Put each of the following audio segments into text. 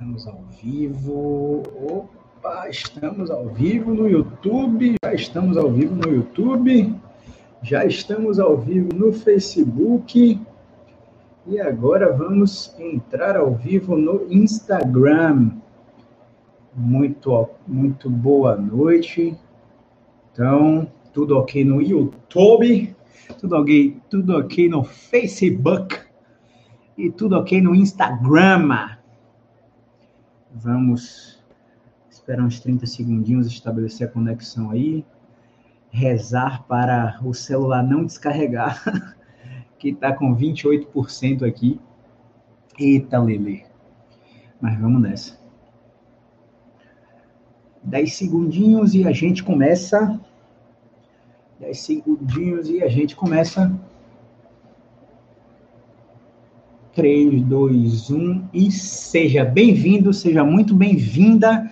Estamos ao vivo. Opa, estamos ao vivo no YouTube. Já estamos ao vivo no YouTube. Já estamos ao vivo no Facebook. E agora vamos entrar ao vivo no Instagram. Muito, muito boa noite. Então, tudo ok no YouTube, tudo ok, tudo ok no Facebook e tudo ok no Instagram. Vamos esperar uns 30 segundinhos, estabelecer a conexão aí. Rezar para o celular não descarregar, que está com 28% aqui. Eita, Lele. Mas vamos nessa. 10 segundinhos e a gente começa. 10 segundinhos e a gente começa 3, 2, 1 e seja bem-vindo, seja muito bem-vinda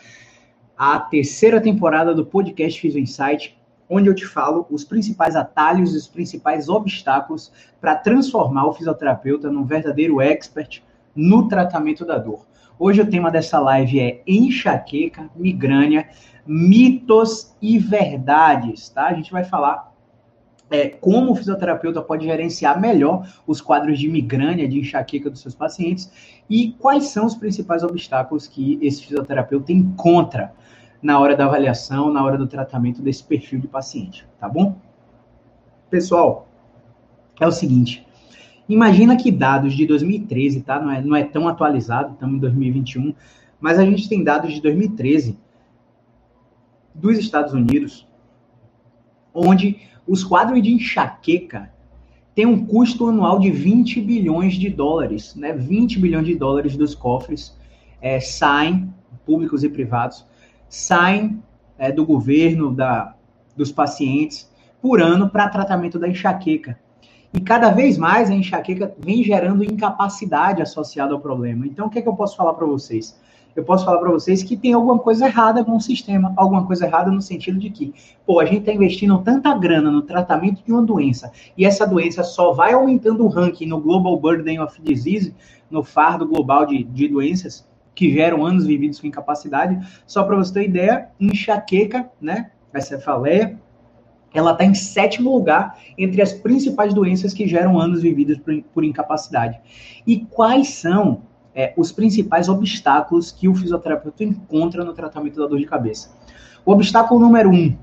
à terceira temporada do podcast Fiz Insight, onde eu te falo os principais atalhos, os principais obstáculos para transformar o fisioterapeuta num verdadeiro expert no tratamento da dor. Hoje o tema dessa live é enxaqueca, migrânia, mitos e verdades, tá? A gente vai falar é, como o fisioterapeuta pode gerenciar melhor os quadros de migrânia, de enxaqueca dos seus pacientes e quais são os principais obstáculos que esse fisioterapeuta encontra na hora da avaliação, na hora do tratamento desse perfil de paciente, tá bom? Pessoal, é o seguinte, imagina que dados de 2013, tá? Não é, não é tão atualizado, estamos em 2021, mas a gente tem dados de 2013 dos Estados Unidos, onde os quadros de enxaqueca têm um custo anual de 20 bilhões de dólares, né? 20 bilhões de dólares dos cofres é, saem, públicos e privados, saem é, do governo, da, dos pacientes, por ano para tratamento da enxaqueca. E cada vez mais a enxaqueca vem gerando incapacidade associada ao problema. Então, o que, é que eu posso falar para vocês? Eu posso falar para vocês que tem alguma coisa errada com o sistema, alguma coisa errada no sentido de que, pô, a gente está investindo tanta grana no tratamento de uma doença e essa doença só vai aumentando o ranking no Global Burden of Disease, no fardo global de, de doenças que geram anos vividos com incapacidade. Só para você ter ideia, enxaqueca, né, a cefaleia, ela está em sétimo lugar entre as principais doenças que geram anos vividos por, por incapacidade. E quais são é, os principais obstáculos que o fisioterapeuta encontra no tratamento da dor de cabeça. O obstáculo número um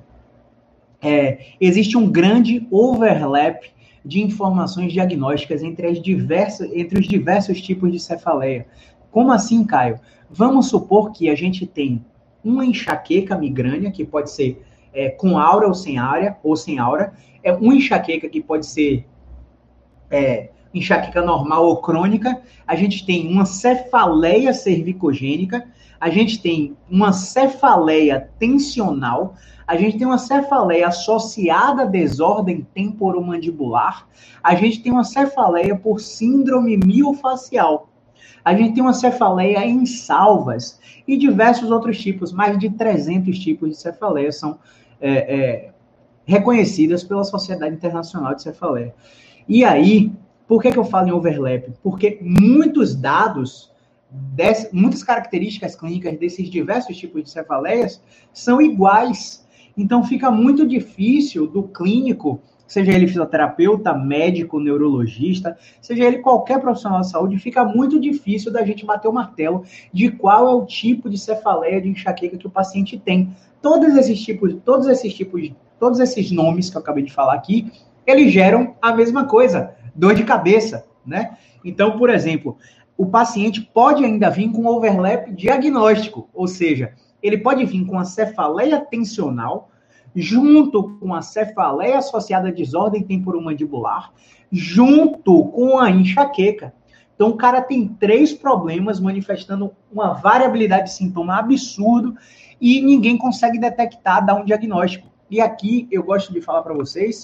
é existe um grande overlap de informações diagnósticas entre, as diversas, entre os diversos tipos de cefaleia. Como assim, Caio? Vamos supor que a gente tem uma enxaqueca migrânia, que pode ser é, com aura ou sem área, ou sem aura, é uma enxaqueca que pode ser é, enxaqueca normal ou crônica, a gente tem uma cefaleia cervicogênica, a gente tem uma cefaleia tensional, a gente tem uma cefaleia associada a desordem temporomandibular, a gente tem uma cefaleia por síndrome miofacial, a gente tem uma cefaleia em salvas. E diversos outros tipos, mais de 300 tipos de cefaleia são é, é, reconhecidas pela Sociedade Internacional de Cefaleia. E aí, por que, que eu falo em overlap? Porque muitos dados, desse, muitas características clínicas desses diversos tipos de cefaleias são iguais. Então fica muito difícil do clínico, seja ele fisioterapeuta, médico, neurologista, seja ele qualquer profissional de saúde, fica muito difícil da gente bater o martelo de qual é o tipo de cefaleia de enxaqueca que o paciente tem. Todos esses tipos, todos esses tipos, todos esses nomes que eu acabei de falar aqui, eles geram a mesma coisa dor de cabeça, né? Então, por exemplo, o paciente pode ainda vir com overlap diagnóstico, ou seja, ele pode vir com a cefaleia tensional, junto com a cefaleia associada à desordem temporomandibular, junto com a enxaqueca. Então, o cara tem três problemas manifestando uma variabilidade de sintoma absurdo e ninguém consegue detectar, dar um diagnóstico. E aqui eu gosto de falar para vocês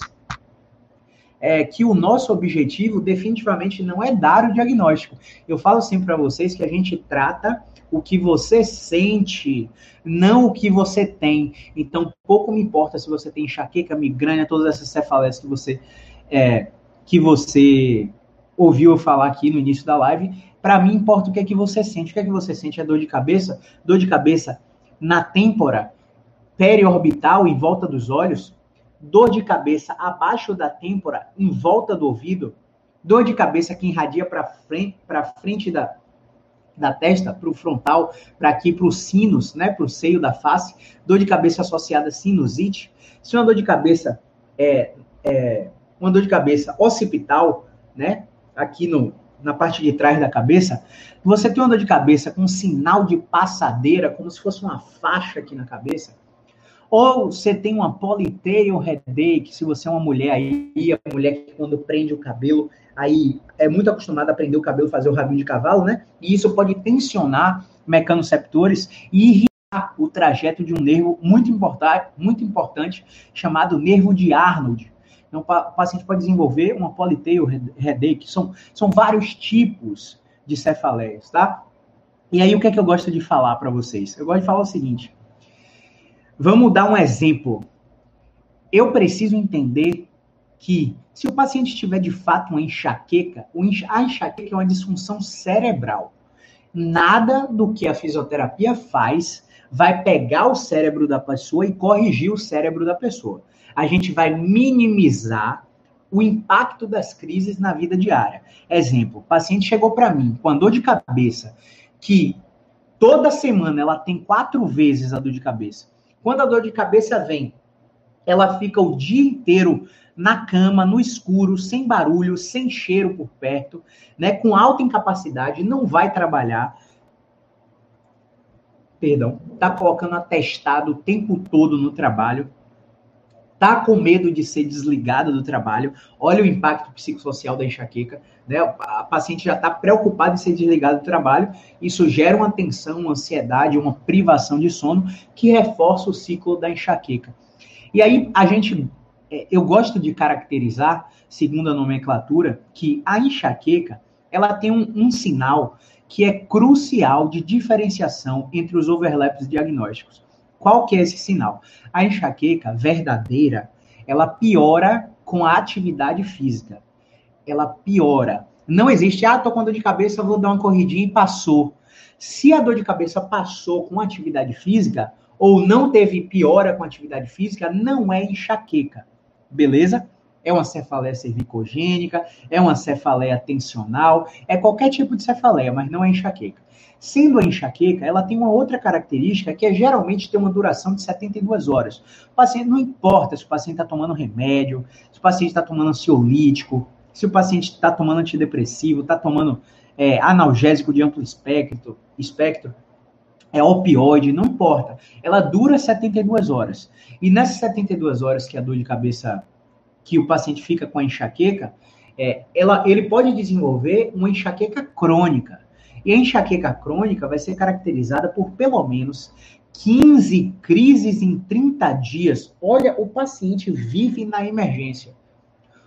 é, que o nosso objetivo definitivamente não é dar o diagnóstico. Eu falo sempre para vocês que a gente trata o que você sente, não o que você tem. Então, pouco me importa se você tem enxaqueca, migrânia, todas essas cefaleias que você é, que você ouviu eu falar aqui no início da live. Para mim, importa o que é que você sente. O que é que você sente? É dor de cabeça? Dor de cabeça na têmpora periorbital, em volta dos olhos? Dor de cabeça abaixo da têmpora, em volta do ouvido? Dor de cabeça que irradia para frente, frente da, da testa, para o frontal, para aqui, para os sinos, né, para o seio da face, dor de cabeça associada a sinusite. Se uma dor de cabeça é, é uma dor de cabeça occipital, né, aqui no, na parte de trás da cabeça, você tem uma dor de cabeça com um sinal de passadeira, como se fosse uma faixa aqui na cabeça, ou você tem uma ponytail headache, se você é uma mulher aí, a mulher que quando prende o cabelo, aí é muito acostumada a prender o cabelo, fazer o rabinho de cavalo, né? E isso pode tensionar mecanoceptores e irritar o trajeto de um nervo muito importante, muito importante chamado nervo de Arnold. Então, o paciente pode desenvolver uma politeio headache, são, são vários tipos de cefaleias, tá? E aí, o que é que eu gosto de falar para vocês? Eu gosto de falar o seguinte, vamos dar um exemplo. Eu preciso entender que se o paciente tiver de fato uma enxaqueca, a enxaqueca é uma disfunção cerebral. Nada do que a fisioterapia faz vai pegar o cérebro da pessoa e corrigir o cérebro da pessoa a gente vai minimizar o impacto das crises na vida diária. Exemplo, o paciente chegou para mim com a dor de cabeça, que toda semana ela tem quatro vezes a dor de cabeça. Quando a dor de cabeça vem, ela fica o dia inteiro na cama, no escuro, sem barulho, sem cheiro por perto, né, com alta incapacidade, não vai trabalhar. Perdão, tá colocando atestado o tempo todo no trabalho está com medo de ser desligada do trabalho, olha o impacto psicossocial da enxaqueca, né? A paciente já está preocupada em ser desligada do trabalho, isso gera uma tensão, uma ansiedade, uma privação de sono que reforça o ciclo da enxaqueca. E aí a gente, é, eu gosto de caracterizar, segundo a nomenclatura, que a enxaqueca ela tem um, um sinal que é crucial de diferenciação entre os overlaps diagnósticos. Qual que é esse sinal? A enxaqueca verdadeira, ela piora com a atividade física. Ela piora. Não existe, ah, tô com dor de cabeça, vou dar uma corridinha e passou. Se a dor de cabeça passou com atividade física, ou não teve piora com atividade física, não é enxaqueca. Beleza? É uma cefaleia cervicogênica, é uma cefaleia tensional, é qualquer tipo de cefaleia, mas não é enxaqueca. Sendo a enxaqueca, ela tem uma outra característica que é geralmente ter uma duração de 72 horas. O paciente não importa se o paciente está tomando remédio, se o paciente está tomando ansiolítico, se o paciente está tomando antidepressivo, está tomando é, analgésico de amplo espectro, espectro, é opioide, não importa. Ela dura 72 horas. E nessas 72 horas que a dor de cabeça, que o paciente fica com a enxaqueca, é, ela, ele pode desenvolver uma enxaqueca crônica. E a enxaqueca crônica vai ser caracterizada por pelo menos 15 crises em 30 dias. Olha, o paciente vive na emergência.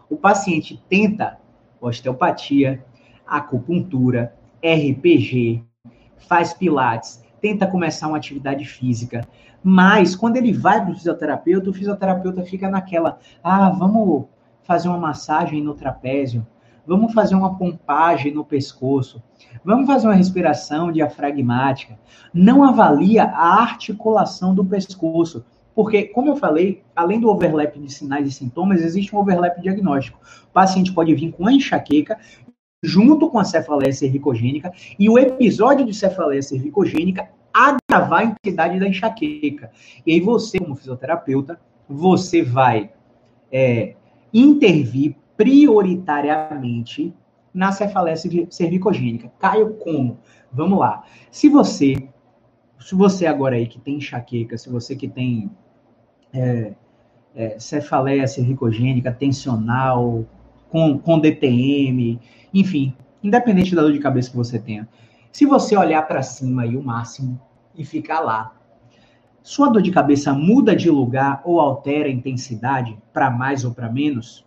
O paciente tenta osteopatia, acupuntura, RPG, faz pilates, tenta começar uma atividade física, mas quando ele vai para o fisioterapeuta, o fisioterapeuta fica naquela, ah, vamos fazer uma massagem no trapézio, Vamos fazer uma pompagem no pescoço. Vamos fazer uma respiração diafragmática. Não avalia a articulação do pescoço. Porque, como eu falei, além do overlap de sinais e sintomas, existe um overlap diagnóstico. O paciente pode vir com a enxaqueca, junto com a cefaleia cervicogênica, e o episódio de cefaleia cervicogênica agravar a intensidade da enxaqueca. E aí você, como fisioterapeuta, você vai é, intervir prioritariamente na cefaleia cervicogênica. Caio como? Vamos lá. Se você, se você agora aí que tem enxaqueca, se você que tem é, é, cefaleia cervicogênica tensional, com, com DTM, enfim, independente da dor de cabeça que você tenha, se você olhar para cima aí o máximo e ficar lá, sua dor de cabeça muda de lugar ou altera a intensidade para mais ou para menos?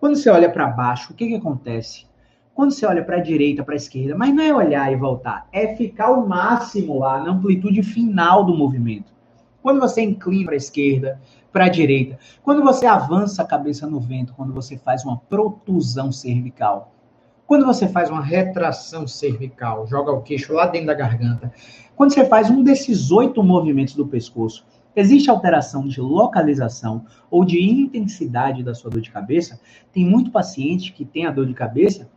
Quando você olha para baixo, o que, que acontece? Quando você olha para a direita, para a esquerda, mas não é olhar e voltar, é ficar o máximo lá na amplitude final do movimento. Quando você inclina para a esquerda, para a direita, quando você avança a cabeça no vento, quando você faz uma protusão cervical, quando você faz uma retração cervical, joga o queixo lá dentro da garganta, quando você faz um desses oito movimentos do pescoço, existe alteração de localização ou de intensidade da sua dor de cabeça. Tem muito paciente que tem a dor de cabeça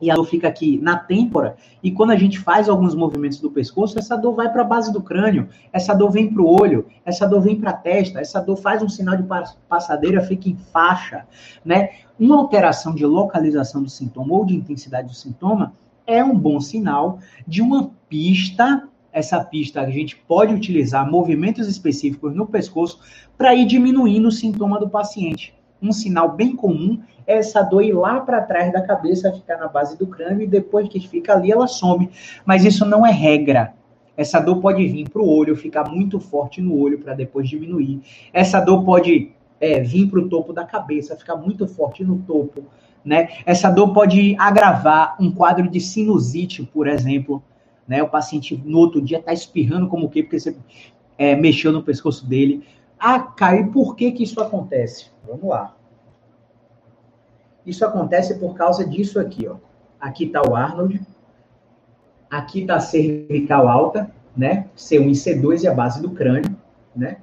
e a dor fica aqui na têmpora, e quando a gente faz alguns movimentos do pescoço, essa dor vai para a base do crânio, essa dor vem para o olho, essa dor vem para a testa, essa dor faz um sinal de passadeira, fica em faixa, né? Uma alteração de localização do sintoma ou de intensidade do sintoma é um bom sinal de uma pista. Essa pista a gente pode utilizar movimentos específicos no pescoço para ir diminuindo o sintoma do paciente. Um sinal bem comum é essa dor ir lá para trás da cabeça, ficar na base do crânio e depois que fica ali ela some. Mas isso não é regra. Essa dor pode vir para o olho, ficar muito forte no olho para depois diminuir. Essa dor pode é, vir para o topo da cabeça, ficar muito forte no topo. Né? Essa dor pode agravar um quadro de sinusite, por exemplo. Né? O paciente no outro dia está espirrando como o quê? Porque você é, mexeu no pescoço dele. Ah, Caio, por que, que isso acontece? Vamos lá. Isso acontece por causa disso aqui, ó. Aqui está o Arnold, aqui está a cervical alta, né? C1 e C2 e a base do crânio, né?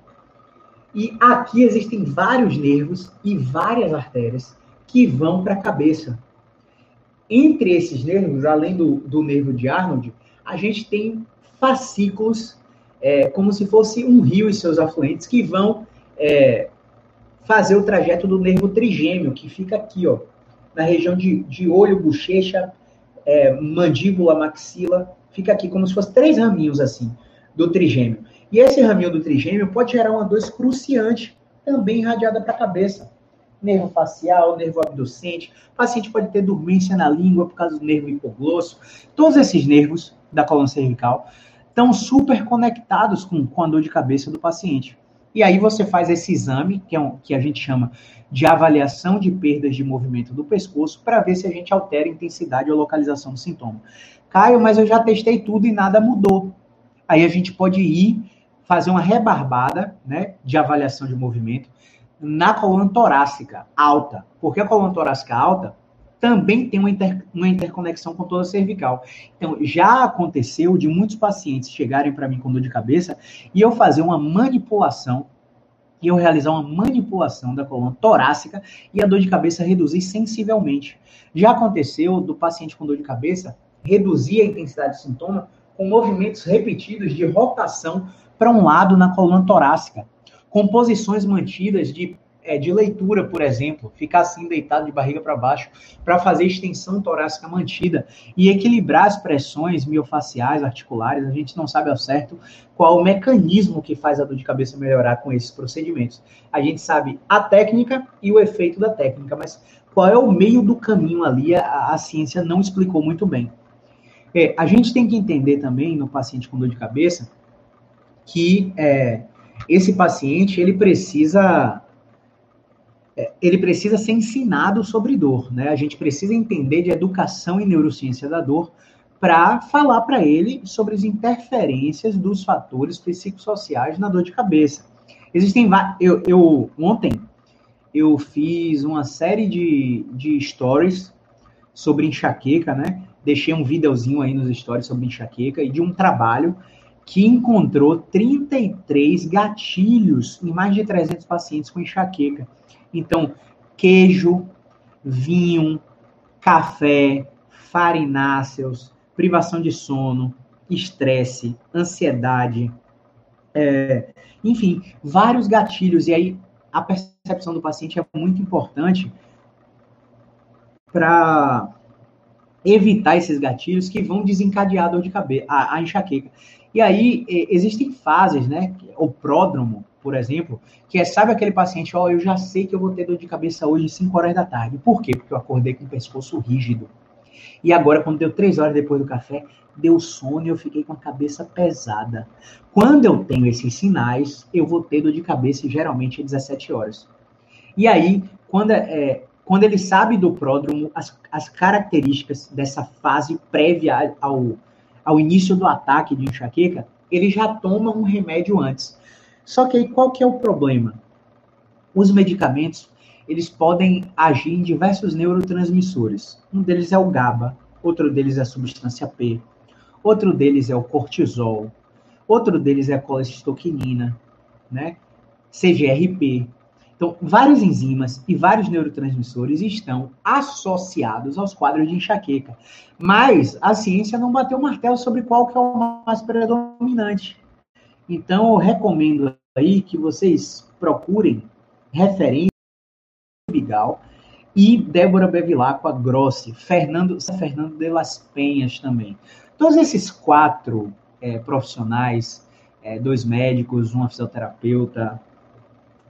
E aqui existem vários nervos e várias artérias que vão para a cabeça. Entre esses nervos, além do, do nervo de Arnold, a gente tem fascículos é, como se fosse um rio e seus afluentes que vão é, fazer o trajeto do nervo trigêmeo, que fica aqui, ó, na região de, de olho, bochecha, é, mandíbula, maxila, fica aqui como se fosse três raminhos assim do trigêmeo. E esse raminho do trigêmeo pode gerar uma dor excruciante, também irradiada para a cabeça. Nervo facial, nervo abducente, o paciente pode ter dormência na língua por causa do nervo hipoglosso. Todos esses nervos da coluna cervical estão super conectados com, com a dor de cabeça do paciente. E aí você faz esse exame, que, é um, que a gente chama de avaliação de perdas de movimento do pescoço, para ver se a gente altera a intensidade ou localização do sintoma. Caio, mas eu já testei tudo e nada mudou. Aí a gente pode ir fazer uma rebarbada né, de avaliação de movimento na coluna torácica alta. Porque a coluna torácica alta também tem uma, inter, uma interconexão com toda a cervical. Então, já aconteceu de muitos pacientes chegarem para mim com dor de cabeça e eu fazer uma manipulação, e eu realizar uma manipulação da coluna torácica e a dor de cabeça reduzir sensivelmente. Já aconteceu do paciente com dor de cabeça reduzir a intensidade do sintoma com movimentos repetidos de rotação para um lado na coluna torácica, com posições mantidas de é, de leitura, por exemplo, ficar assim deitado de barriga para baixo, para fazer extensão torácica mantida e equilibrar as pressões miofaciais, articulares. A gente não sabe ao certo qual o mecanismo que faz a dor de cabeça melhorar com esses procedimentos. A gente sabe a técnica e o efeito da técnica, mas qual é o meio do caminho ali, a, a ciência não explicou muito bem. É, a gente tem que entender também no paciente com dor de cabeça que é, esse paciente ele precisa ele precisa ser ensinado sobre dor, né? A gente precisa entender de educação e neurociência da dor para falar para ele sobre as interferências dos fatores psicossociais na dor de cabeça. Existem eu, eu ontem eu fiz uma série de, de stories sobre enxaqueca, né? Deixei um videozinho aí nos stories sobre enxaqueca e de um trabalho que encontrou 33 gatilhos em mais de 300 pacientes com enxaqueca. Então, queijo, vinho, café, farináceos, privação de sono, estresse, ansiedade, é, enfim, vários gatilhos. E aí, a percepção do paciente é muito importante para evitar esses gatilhos que vão desencadear a dor de cabeça, a, a enxaqueca. E aí, existem fases, né? O pródromo, por exemplo, que é, sabe aquele paciente, ó, oh, eu já sei que eu vou ter dor de cabeça hoje às 5 horas da tarde. Por quê? Porque eu acordei com o pescoço rígido. E agora, quando deu três horas depois do café, deu sono e eu fiquei com a cabeça pesada. Quando eu tenho esses sinais, eu vou ter dor de cabeça geralmente às 17 horas. E aí, quando, é, quando ele sabe do pródromo, as, as características dessa fase prévia ao, ao início do ataque de enxaqueca, ele já toma um remédio antes. Só que aí qual que é o problema? Os medicamentos, eles podem agir em diversos neurotransmissores. Um deles é o GABA, outro deles é a substância P, outro deles é o cortisol, outro deles é a colecistoquinina, né? CGRP. Então, várias enzimas e vários neurotransmissores estão associados aos quadros de enxaqueca. Mas a ciência não bateu o martelo sobre qual que é o mais predominante. Então, eu recomendo aí que vocês procurem referência Bigal e Débora Bevilacqua Grossi, Fernando, Fernando de las Penhas também. Todos esses quatro é, profissionais, é, dois médicos, uma fisioterapeuta,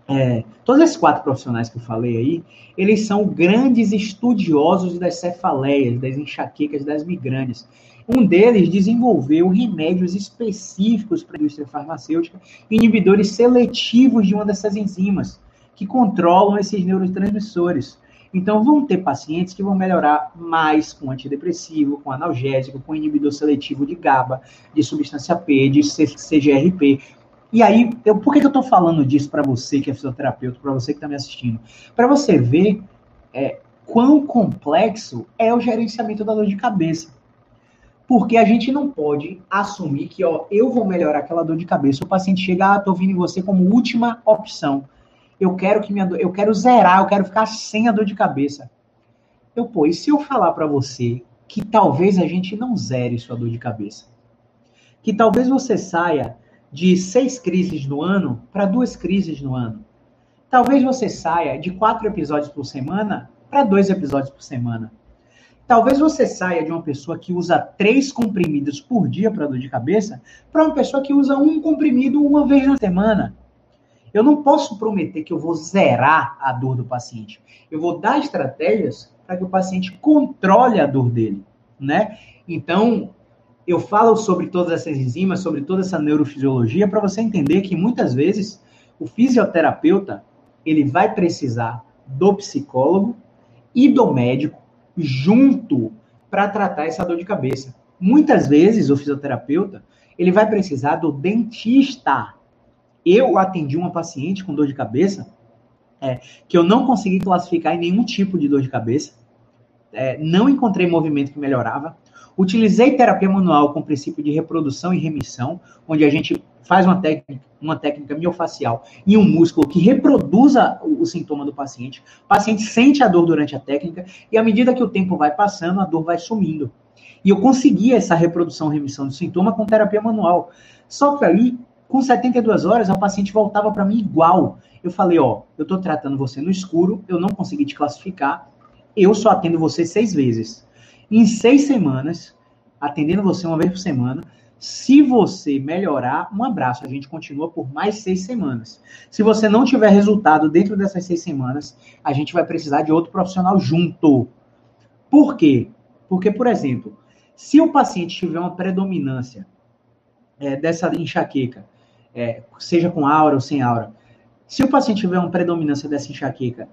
é, todos esses quatro profissionais que eu falei aí, eles são grandes estudiosos das cefaleias, das enxaquecas, das migrânias. Um deles desenvolveu remédios específicos para a indústria farmacêutica, inibidores seletivos de uma dessas enzimas, que controlam esses neurotransmissores. Então, vão ter pacientes que vão melhorar mais com antidepressivo, com analgésico, com inibidor seletivo de GABA, de substância P, de CGRP. E aí, eu, por que, que eu estou falando disso para você que é fisioterapeuta, para você que está me assistindo? Para você ver é, quão complexo é o gerenciamento da dor de cabeça. Porque a gente não pode assumir que, ó, eu vou melhorar aquela dor de cabeça. O paciente chega, ah, tô vindo em você como última opção eu quero que minha dor, eu quero zerar, eu quero ficar sem a dor de cabeça. Eu, pô, e se eu falar para você que talvez a gente não zere sua dor de cabeça? Que talvez você saia de seis crises no ano para duas crises no ano. Talvez você saia de quatro episódios por semana para dois episódios por semana. Talvez você saia de uma pessoa que usa três comprimidos por dia para dor de cabeça para uma pessoa que usa um comprimido uma vez na semana. Eu não posso prometer que eu vou zerar a dor do paciente. Eu vou dar estratégias para que o paciente controle a dor dele, né? Então, eu falo sobre todas essas enzimas, sobre toda essa neurofisiologia para você entender que muitas vezes o fisioterapeuta, ele vai precisar do psicólogo e do médico junto para tratar essa dor de cabeça. Muitas vezes o fisioterapeuta, ele vai precisar do dentista eu atendi uma paciente com dor de cabeça é, que eu não consegui classificar em nenhum tipo de dor de cabeça. É, não encontrei movimento que melhorava. Utilizei terapia manual com princípio de reprodução e remissão, onde a gente faz uma técnica, uma técnica miofacial e um músculo que reproduza o, o, sintoma do paciente. O paciente sente a dor durante a técnica e à medida que o tempo vai passando, a dor vai sumindo. E eu consegui essa reprodução e remissão do sintoma com terapia manual. Só que aí com 72 horas, a paciente voltava para mim igual. Eu falei, ó, eu estou tratando você no escuro, eu não consegui te classificar, eu só atendo você seis vezes. Em seis semanas, atendendo você uma vez por semana, se você melhorar, um abraço, a gente continua por mais seis semanas. Se você não tiver resultado dentro dessas seis semanas, a gente vai precisar de outro profissional junto. Por quê? Porque, por exemplo, se o paciente tiver uma predominância é, dessa enxaqueca é, seja com aura ou sem aura, se o paciente tiver uma predominância dessa enxaqueca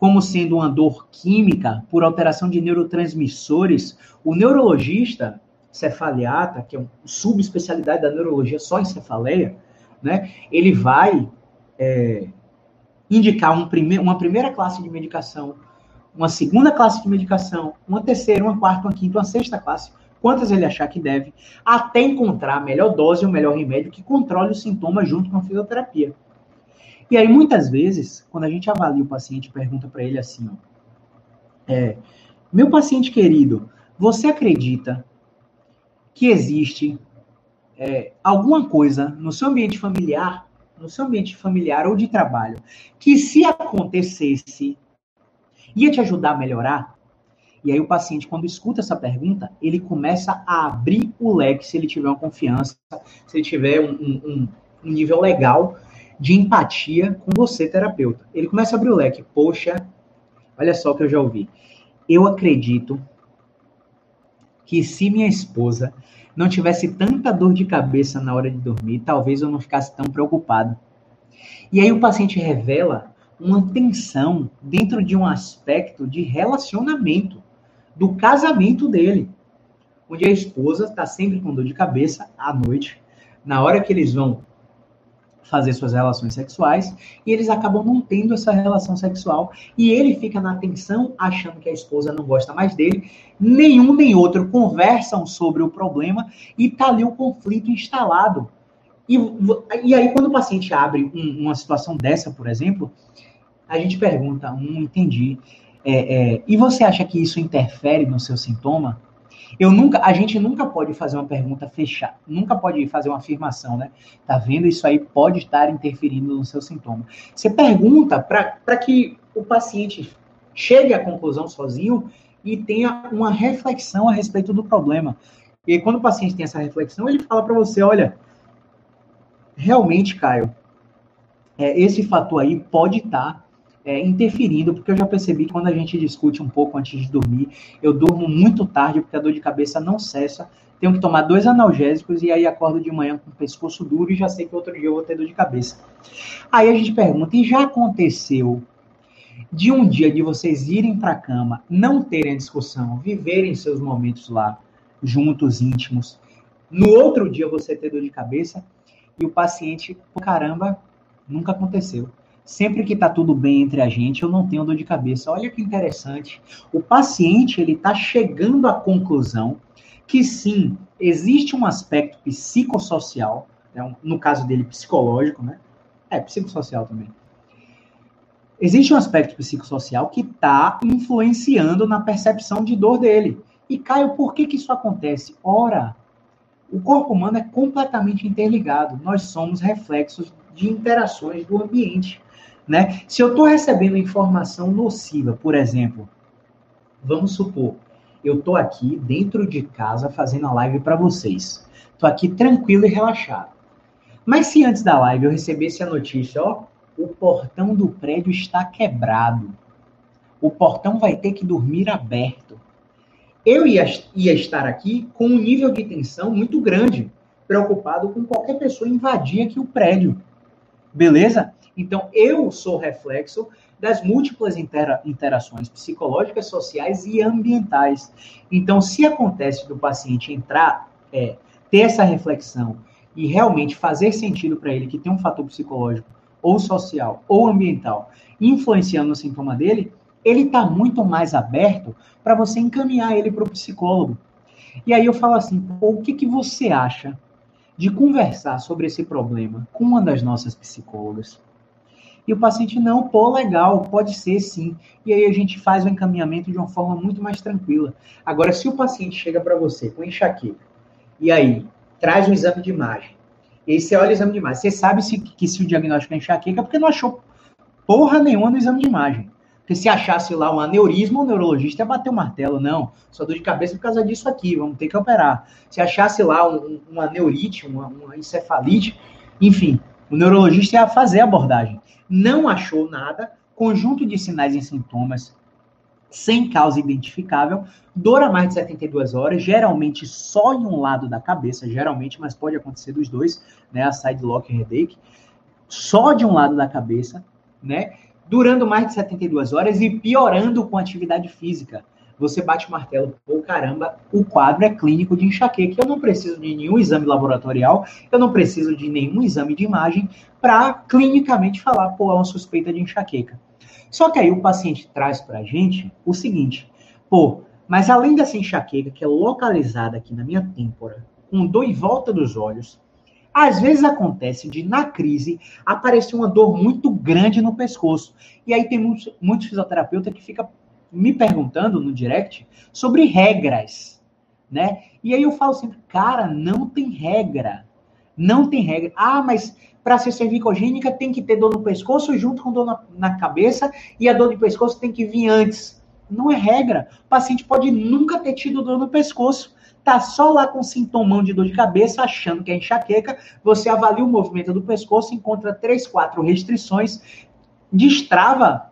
como sendo uma dor química por alteração de neurotransmissores, o neurologista cefaliata, que é uma subespecialidade da neurologia só em cefaleia, né, ele vai é, indicar um prime uma primeira classe de medicação, uma segunda classe de medicação, uma terceira, uma quarta, uma quinta, uma sexta classe, quantas ele achar que deve, até encontrar a melhor dose ou o melhor remédio que controle os sintomas junto com a fisioterapia. E aí, muitas vezes, quando a gente avalia o paciente, pergunta para ele assim, ó, é, meu paciente querido, você acredita que existe é, alguma coisa no seu ambiente familiar, no seu ambiente familiar ou de trabalho, que se acontecesse, ia te ajudar a melhorar? E aí o paciente, quando escuta essa pergunta, ele começa a abrir o leque se ele tiver uma confiança, se ele tiver um, um, um nível legal de empatia com você, terapeuta. Ele começa a abrir o leque. Poxa, olha só o que eu já ouvi. Eu acredito que se minha esposa não tivesse tanta dor de cabeça na hora de dormir, talvez eu não ficasse tão preocupado. E aí o paciente revela uma tensão dentro de um aspecto de relacionamento, do casamento dele, onde a esposa está sempre com dor de cabeça à noite, na hora que eles vão fazer suas relações sexuais e eles acabam não tendo essa relação sexual e ele fica na tensão achando que a esposa não gosta mais dele. Nenhum nem outro conversam sobre o problema e tá ali o conflito instalado. E, e aí, quando o paciente abre um, uma situação dessa, por exemplo, a gente pergunta, um, entendi. É, é, e você acha que isso interfere no seu sintoma? Eu nunca, a gente nunca pode fazer uma pergunta fechada, nunca pode fazer uma afirmação, né? Tá vendo? Isso aí pode estar interferindo no seu sintoma. Você pergunta para que o paciente chegue à conclusão sozinho e tenha uma reflexão a respeito do problema. E quando o paciente tem essa reflexão, ele fala para você, olha, realmente, Caio, é, esse fator aí pode estar tá é, interferindo, porque eu já percebi que quando a gente discute um pouco antes de dormir, eu durmo muito tarde porque a dor de cabeça não cessa. Tenho que tomar dois analgésicos e aí acordo de manhã com o pescoço duro e já sei que outro dia eu vou ter dor de cabeça. Aí a gente pergunta: e já aconteceu de um dia de vocês irem para a cama, não terem a discussão, viverem seus momentos lá, juntos, íntimos, no outro dia você ter dor de cabeça e o paciente, caramba, nunca aconteceu. Sempre que está tudo bem entre a gente, eu não tenho dor de cabeça. Olha que interessante. O paciente ele está chegando à conclusão que sim, existe um aspecto psicossocial, né, no caso dele psicológico, né? É, psicossocial também. Existe um aspecto psicossocial que está influenciando na percepção de dor dele. E, Caio, por que, que isso acontece? Ora, o corpo humano é completamente interligado. Nós somos reflexos de interações do ambiente. Né? Se eu estou recebendo informação nociva, por exemplo, vamos supor, eu estou aqui dentro de casa fazendo a live para vocês. Estou aqui tranquilo e relaxado. Mas se antes da live eu recebesse a notícia, ó, o portão do prédio está quebrado. O portão vai ter que dormir aberto. Eu ia, ia estar aqui com um nível de tensão muito grande, preocupado com qualquer pessoa invadir aqui o prédio. Beleza? Então, eu sou reflexo das múltiplas intera interações psicológicas, sociais e ambientais. Então, se acontece do paciente entrar, é, ter essa reflexão e realmente fazer sentido para ele que tem um fator psicológico ou social ou ambiental influenciando o sintoma dele, ele está muito mais aberto para você encaminhar ele para o psicólogo. E aí eu falo assim, o que, que você acha de conversar sobre esse problema com uma das nossas psicólogas? E o paciente, não, pô, legal, pode ser sim. E aí a gente faz o encaminhamento de uma forma muito mais tranquila. Agora, se o paciente chega para você com enxaqueca, e aí traz um exame de imagem, e aí você olha o exame de imagem, você sabe se, que se o diagnóstico é enxaqueca, porque não achou porra nenhuma no exame de imagem. Porque se achasse lá um aneurisma, o neurologista ia bater o martelo. Não, só dor de cabeça por causa disso aqui, vamos ter que operar. Se achasse lá um, um aneurite, uma, uma encefalite, enfim, o neurologista ia fazer a abordagem não achou nada, conjunto de sinais e sintomas sem causa identificável, dor a mais de 72 horas, geralmente só em um lado da cabeça, geralmente, mas pode acontecer dos dois, né, a side lock headache, só de um lado da cabeça, né, durando mais de 72 horas e piorando com atividade física você bate o martelo, pô, caramba, o quadro é clínico de enxaqueca. Eu não preciso de nenhum exame laboratorial, eu não preciso de nenhum exame de imagem para clinicamente falar, pô, é uma suspeita de enxaqueca. Só que aí o paciente traz para a gente o seguinte, pô, mas além dessa enxaqueca que é localizada aqui na minha têmpora, com dor em volta dos olhos, às vezes acontece de, na crise, aparecer uma dor muito grande no pescoço. E aí tem muitos, muitos fisioterapeutas que ficam me perguntando no direct sobre regras, né? E aí eu falo sempre, cara, não tem regra. Não tem regra. Ah, mas para ser cervicogênica tem que ter dor no pescoço junto com dor na, na, cabeça e a dor de pescoço tem que vir antes. Não é regra. O paciente pode nunca ter tido dor no pescoço. Tá só lá com sintomão de dor de cabeça, achando que é enxaqueca. Você avalia o movimento do pescoço, encontra três, quatro restrições, destrava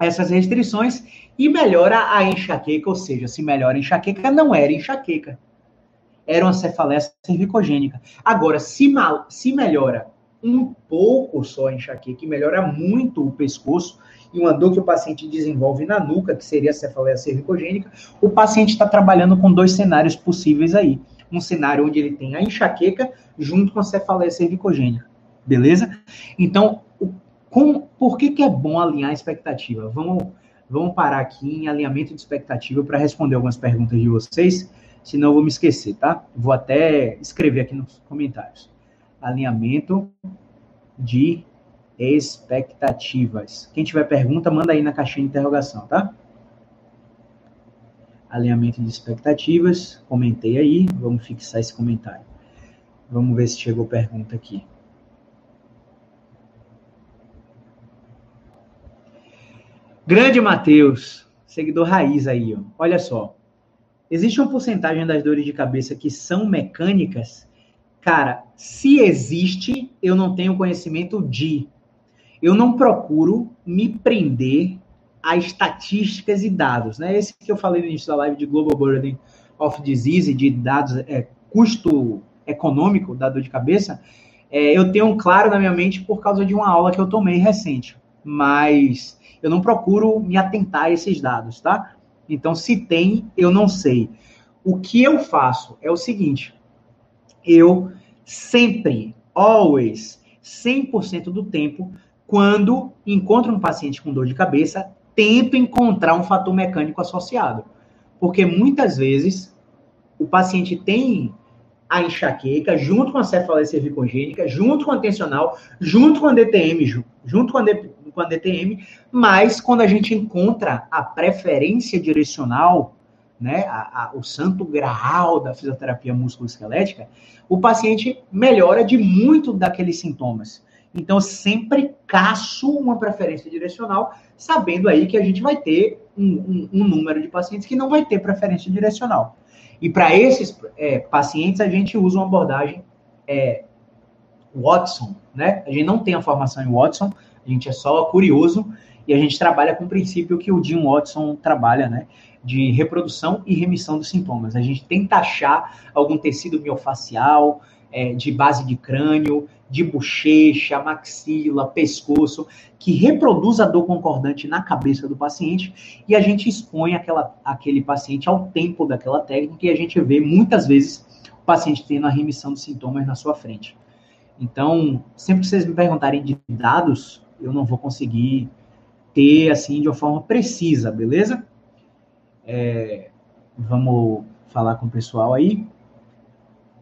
essas restrições e melhora a enxaqueca, ou seja, se melhora a enxaqueca, não era enxaqueca. Era uma cefaleia cervicogênica. Agora, se, mal, se melhora um pouco só a enxaqueca e melhora muito o pescoço, e uma dor que o paciente desenvolve na nuca, que seria a cefaleia cervicogênica, o paciente está trabalhando com dois cenários possíveis aí. Um cenário onde ele tem a enxaqueca junto com a cefaleia cervicogênica. Beleza? Então, por que, que é bom alinhar a expectativa? Vamos, vamos parar aqui em alinhamento de expectativa para responder algumas perguntas de vocês, senão eu vou me esquecer, tá? Vou até escrever aqui nos comentários. Alinhamento de expectativas. Quem tiver pergunta, manda aí na caixinha de interrogação, tá? Alinhamento de expectativas, comentei aí, vamos fixar esse comentário. Vamos ver se chegou pergunta aqui. Grande Matheus, seguidor raiz aí, ó. Olha só. Existe uma porcentagem das dores de cabeça que são mecânicas? Cara, se existe, eu não tenho conhecimento de. Eu não procuro me prender a estatísticas e dados, né? Esse que eu falei no início da live de Global Burden of Disease, de dados, é, custo econômico da dor de cabeça, é, eu tenho claro na minha mente por causa de uma aula que eu tomei recente. Mas eu não procuro me atentar a esses dados, tá? Então, se tem, eu não sei. O que eu faço é o seguinte: eu sempre, always, 100% do tempo, quando encontro um paciente com dor de cabeça, tento encontrar um fator mecânico associado. Porque muitas vezes o paciente tem a enxaqueca, junto com a cefaleia cervicogênica, junto com a tensional, junto com a DTM, junto com a, com a DTM, mas quando a gente encontra a preferência direcional, né, a, a, o santo graal da fisioterapia musculoesquelética, o paciente melhora de muito daqueles sintomas. Então, sempre caço uma preferência direcional, sabendo aí que a gente vai ter um, um, um número de pacientes que não vai ter preferência direcional. E para esses é, pacientes, a gente usa uma abordagem é, Watson, né? A gente não tem a formação em Watson, a gente é só curioso e a gente trabalha com o princípio que o Jim Watson trabalha, né? De reprodução e remissão dos sintomas. A gente tenta achar algum tecido miofacial, é, de base de crânio, de bochecha, maxila, pescoço, que reproduz a dor concordante na cabeça do paciente e a gente expõe aquela, aquele paciente ao tempo daquela técnica e a gente vê muitas vezes o paciente tendo a remissão dos sintomas na sua frente. Então, sempre que vocês me perguntarem de dados, eu não vou conseguir ter assim de uma forma precisa, beleza? É, vamos falar com o pessoal aí.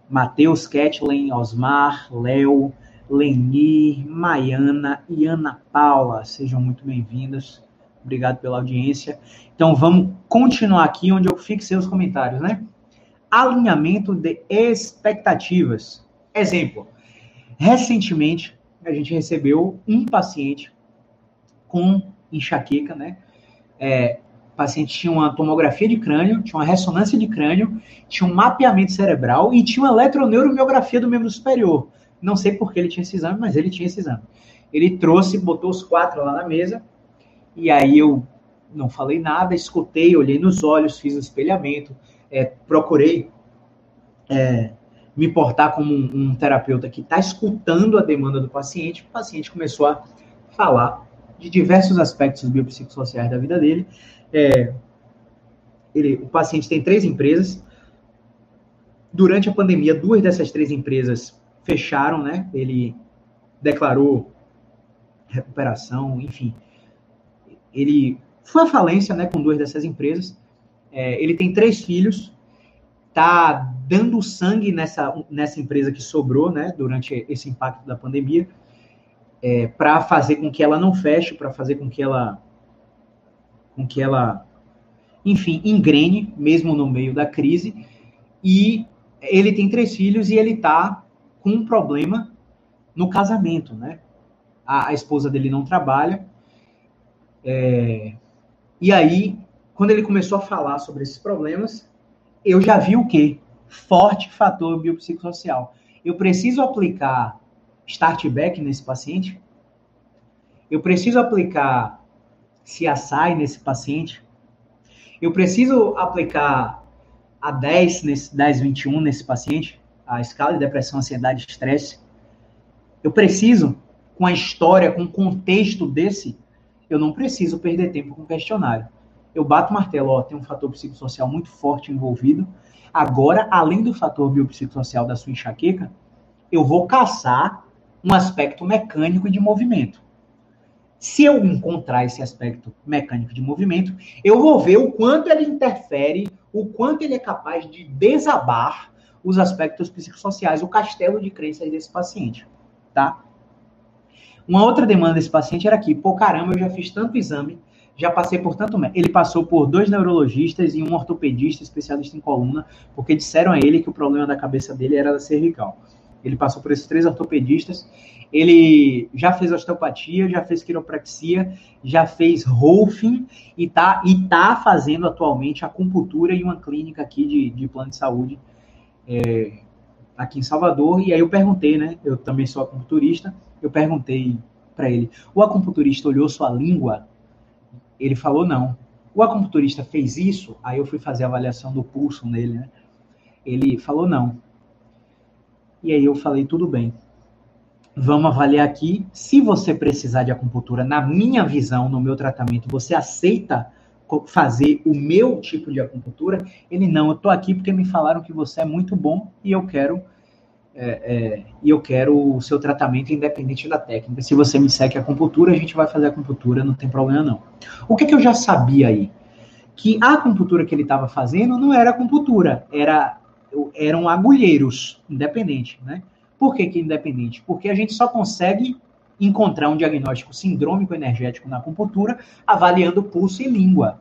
Matheus, Kathleen, Osmar, Léo, Leni, Maiana e Ana Paula. Sejam muito bem-vindas. Obrigado pela audiência. Então vamos continuar aqui onde eu fixei os comentários, né? Alinhamento de expectativas. Exemplo. Recentemente a gente recebeu um paciente com enxaqueca, né? É, o paciente tinha uma tomografia de crânio, tinha uma ressonância de crânio, tinha um mapeamento cerebral e tinha uma eletroneuromiografia do membro superior. Não sei por que ele tinha esse exame, mas ele tinha esse exame. Ele trouxe, botou os quatro lá na mesa, e aí eu não falei nada, escutei, olhei nos olhos, fiz o espelhamento, é, procurei é, me portar como um, um terapeuta que está escutando a demanda do paciente. O paciente começou a falar de diversos aspectos biopsicossociais da vida dele, é, ele, o paciente tem três empresas. Durante a pandemia, duas dessas três empresas fecharam, né? Ele declarou recuperação, enfim. Ele foi à falência, né, com duas dessas empresas. É, ele tem três filhos, tá dando sangue nessa, nessa empresa que sobrou, né, durante esse impacto da pandemia, é, para fazer com que ela não feche, para fazer com que ela com que ela, enfim, engrene, mesmo no meio da crise. E ele tem três filhos e ele está com um problema no casamento, né? A, a esposa dele não trabalha. É, e aí, quando ele começou a falar sobre esses problemas, eu já vi o quê? Forte fator biopsicossocial. Eu preciso aplicar start back nesse paciente? Eu preciso aplicar assai nesse paciente, Eu preciso aplicar a 10, nesse, 10, 21 nesse paciente, a escala de depressão, ansiedade estresse. Eu preciso, com a história, com o contexto desse, eu não preciso perder tempo com questionário. Eu bato o martelo, ó, tem um fator psicossocial muito forte envolvido. Agora, além do fator biopsicossocial da sua enxaqueca, eu vou caçar um aspecto mecânico de movimento. Se eu encontrar esse aspecto mecânico de movimento, eu vou ver o quanto ele interfere, o quanto ele é capaz de desabar os aspectos psicossociais, o castelo de crenças desse paciente, tá? Uma outra demanda desse paciente era que, pô, caramba, eu já fiz tanto exame, já passei por tanto. Ele passou por dois neurologistas e um ortopedista especialista em coluna, porque disseram a ele que o problema da cabeça dele era da cervical. Ele passou por esses três ortopedistas. Ele já fez osteopatia, já fez quiropraxia, já fez Rolfing e tá, e tá fazendo atualmente acupuntura em uma clínica aqui de, de plano de saúde é, aqui em Salvador. E aí eu perguntei, né? Eu também sou acupunturista eu perguntei para ele: o acupunturista olhou sua língua? Ele falou não. O acupunturista fez isso? Aí eu fui fazer a avaliação do pulso nele, né? Ele falou não. E aí eu falei: tudo bem. Vamos avaliar aqui. Se você precisar de acupuntura, na minha visão, no meu tratamento, você aceita fazer o meu tipo de acupuntura? Ele não, eu tô aqui porque me falaram que você é muito bom e eu quero é, é, e eu quero o seu tratamento independente da técnica. Se você me segue a acupuntura, a gente vai fazer a acupuntura, não tem problema não. O que, que eu já sabia aí? Que a acupuntura que ele estava fazendo não era acupuntura, era, eram agulheiros, independente, né? Por que, que independente? Porque a gente só consegue encontrar um diagnóstico sindrômico energético na acupuntura avaliando pulso e língua,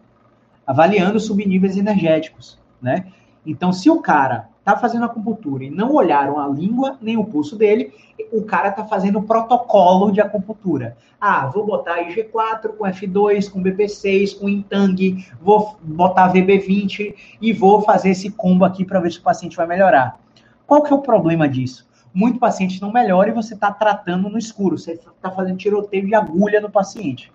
avaliando subníveis energéticos, né? Então, se o cara tá fazendo acupuntura e não olharam a língua nem o pulso dele, o cara tá fazendo protocolo de acupuntura. Ah, vou botar IG4 com F2, com BP6, com Intang, vou botar VB20 e vou fazer esse combo aqui para ver se o paciente vai melhorar. Qual que é o problema disso? Muito paciente não melhora e você está tratando no escuro, você está fazendo tiroteio de agulha no paciente.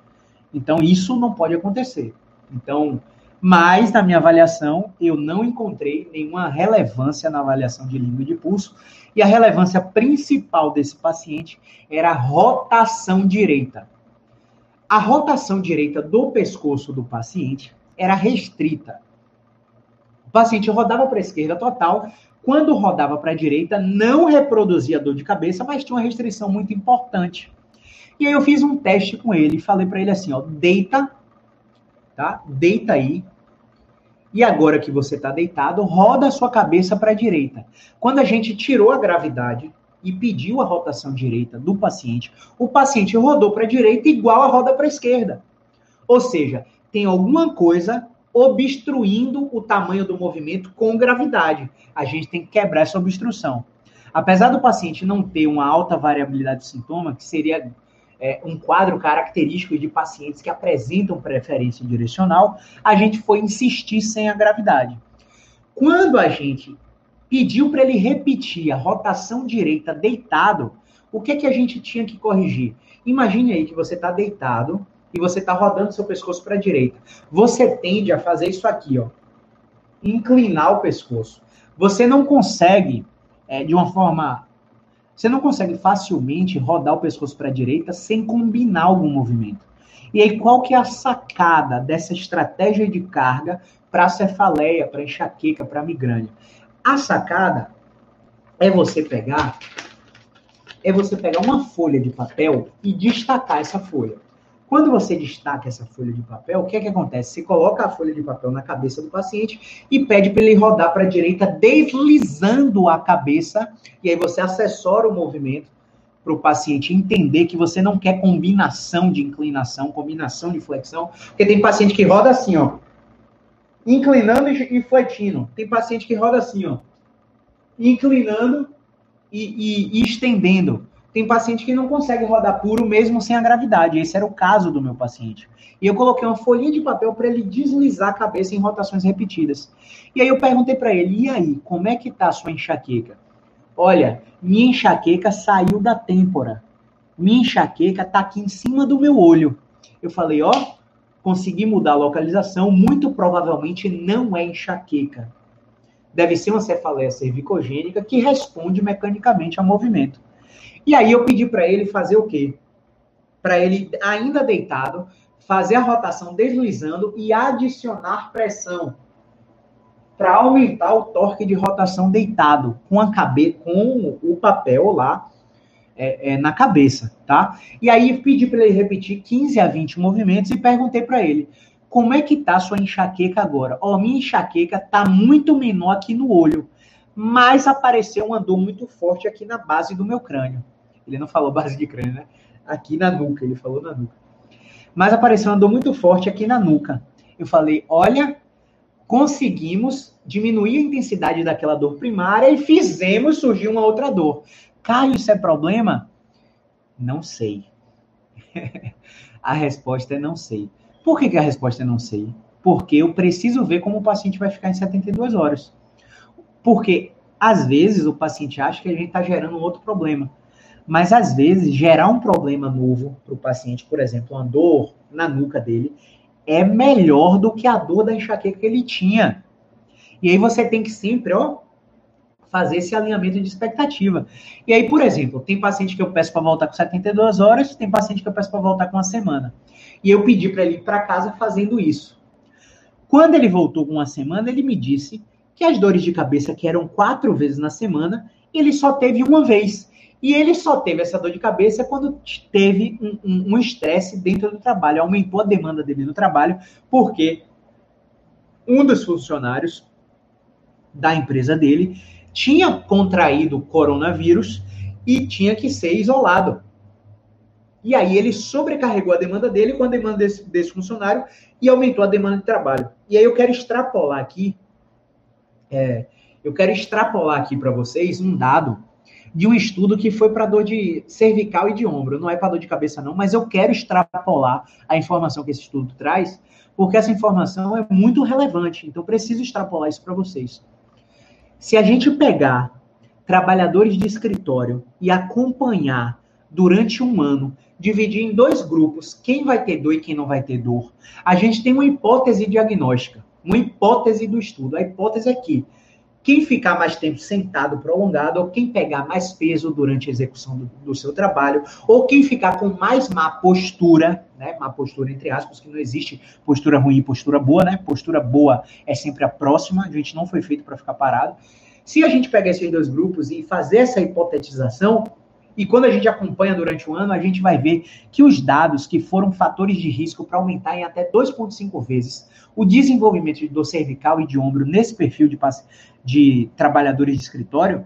Então, isso não pode acontecer. Então, mas na minha avaliação eu não encontrei nenhuma relevância na avaliação de língua de pulso, e a relevância principal desse paciente era a rotação direita. A rotação direita do pescoço do paciente era restrita. O paciente rodava para a esquerda total, quando rodava para a direita, não reproduzia dor de cabeça, mas tinha uma restrição muito importante. E aí eu fiz um teste com ele e falei para ele assim, ó, deita tá? Deita aí. E agora que você está deitado, roda a sua cabeça para a direita. Quando a gente tirou a gravidade e pediu a rotação direita do paciente, o paciente rodou para a direita igual a roda para a esquerda. Ou seja, tem alguma coisa obstruindo o tamanho do movimento com gravidade. A gente tem que quebrar essa obstrução. Apesar do paciente não ter uma alta variabilidade de sintoma, que seria é, um quadro característico de pacientes que apresentam preferência direcional, a gente foi insistir sem a gravidade. Quando a gente pediu para ele repetir a rotação direita deitado, o que, que a gente tinha que corrigir? Imagine aí que você está deitado e você está rodando seu pescoço para a direita. Você tende a fazer isso aqui, ó, inclinar o pescoço. Você não consegue, é, de uma forma você não consegue facilmente rodar o pescoço para a direita sem combinar algum movimento. E aí, qual que é a sacada dessa estratégia de carga para cefaleia, para enxaqueca, para migrânia? A sacada é você pegar é você pegar uma folha de papel e destacar essa folha. Quando você destaca essa folha de papel, o que é que acontece? Você coloca a folha de papel na cabeça do paciente e pede para ele rodar para a direita, deslizando a cabeça, e aí você assessora o movimento para o paciente entender que você não quer combinação de inclinação, combinação de flexão, porque tem paciente que roda assim, ó, inclinando e fletindo. Tem paciente que roda assim, ó, inclinando e, e, e estendendo. Tem paciente que não consegue rodar puro mesmo sem a gravidade. Esse era o caso do meu paciente. E eu coloquei uma folhinha de papel para ele deslizar a cabeça em rotações repetidas. E aí eu perguntei para ele: "E aí, como é que tá a sua enxaqueca?" Olha, minha enxaqueca saiu da têmpora. Minha enxaqueca tá aqui em cima do meu olho. Eu falei: "Ó, consegui mudar a localização, muito provavelmente não é enxaqueca. Deve ser uma cefaleia cervicogênica que responde mecanicamente ao movimento. E aí eu pedi para ele fazer o quê? Para ele, ainda deitado, fazer a rotação deslizando e adicionar pressão para aumentar o torque de rotação deitado com a cabe com o papel lá é, é, na cabeça, tá? E aí pedi para ele repetir 15 a 20 movimentos e perguntei para ele como é que tá sua enxaqueca agora? Ó, oh, minha enxaqueca tá muito menor aqui no olho, mas apareceu uma dor muito forte aqui na base do meu crânio. Ele não falou base de crânio, né? Aqui na nuca, ele falou na nuca. Mas apareceu uma dor muito forte aqui na nuca. Eu falei, olha, conseguimos diminuir a intensidade daquela dor primária e fizemos surgir uma outra dor. Caio, isso é problema? Não sei. a resposta é não sei. Por que, que a resposta é não sei? Porque eu preciso ver como o paciente vai ficar em 72 horas. Porque, às vezes, o paciente acha que a gente está gerando um outro problema. Mas, às vezes, gerar um problema novo para o paciente, por exemplo, uma dor na nuca dele, é melhor do que a dor da enxaqueca que ele tinha. E aí você tem que sempre, ó, fazer esse alinhamento de expectativa. E aí, por exemplo, tem paciente que eu peço para voltar com 72 horas, tem paciente que eu peço para voltar com uma semana. E eu pedi para ele ir para casa fazendo isso. Quando ele voltou com uma semana, ele me disse que as dores de cabeça, que eram quatro vezes na semana, ele só teve uma vez. E ele só teve essa dor de cabeça quando teve um estresse um, um dentro do trabalho, aumentou a demanda dele no trabalho, porque um dos funcionários da empresa dele tinha contraído coronavírus e tinha que ser isolado. E aí ele sobrecarregou a demanda dele com a demanda desse, desse funcionário e aumentou a demanda de trabalho. E aí eu quero extrapolar aqui, é, eu quero extrapolar aqui para vocês um dado de um estudo que foi para dor de cervical e de ombro. Não é para dor de cabeça, não, mas eu quero extrapolar a informação que esse estudo traz, porque essa informação é muito relevante. Então, preciso extrapolar isso para vocês. Se a gente pegar trabalhadores de escritório e acompanhar durante um ano, dividir em dois grupos, quem vai ter dor e quem não vai ter dor, a gente tem uma hipótese diagnóstica, uma hipótese do estudo. A hipótese é que quem ficar mais tempo sentado prolongado, ou quem pegar mais peso durante a execução do, do, seu trabalho, ou quem ficar com mais má postura, né? Má postura, entre aspas, que não existe postura ruim e postura boa, né? Postura boa é sempre a próxima, a gente não foi feito para ficar parado. Se a gente pegar esses dois grupos e fazer essa hipotetização, e quando a gente acompanha durante o ano, a gente vai ver que os dados que foram fatores de risco para aumentar em até 2,5 vezes o desenvolvimento de dor cervical e de ombro nesse perfil de, de trabalhadores de escritório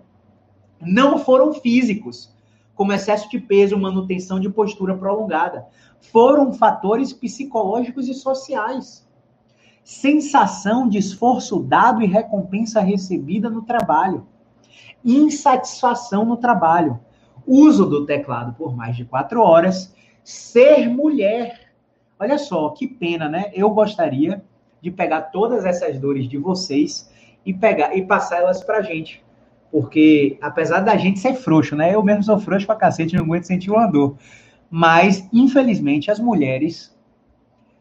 não foram físicos, como excesso de peso, manutenção de postura prolongada. Foram fatores psicológicos e sociais. Sensação de esforço dado e recompensa recebida no trabalho. Insatisfação no trabalho uso do teclado por mais de quatro horas, ser mulher. Olha só, que pena, né? Eu gostaria de pegar todas essas dores de vocês e pegar e passar elas pra gente. Porque, apesar da gente ser frouxo, né? Eu mesmo sou frouxo pra cacete, não aguento sentir uma dor. Mas, infelizmente, as mulheres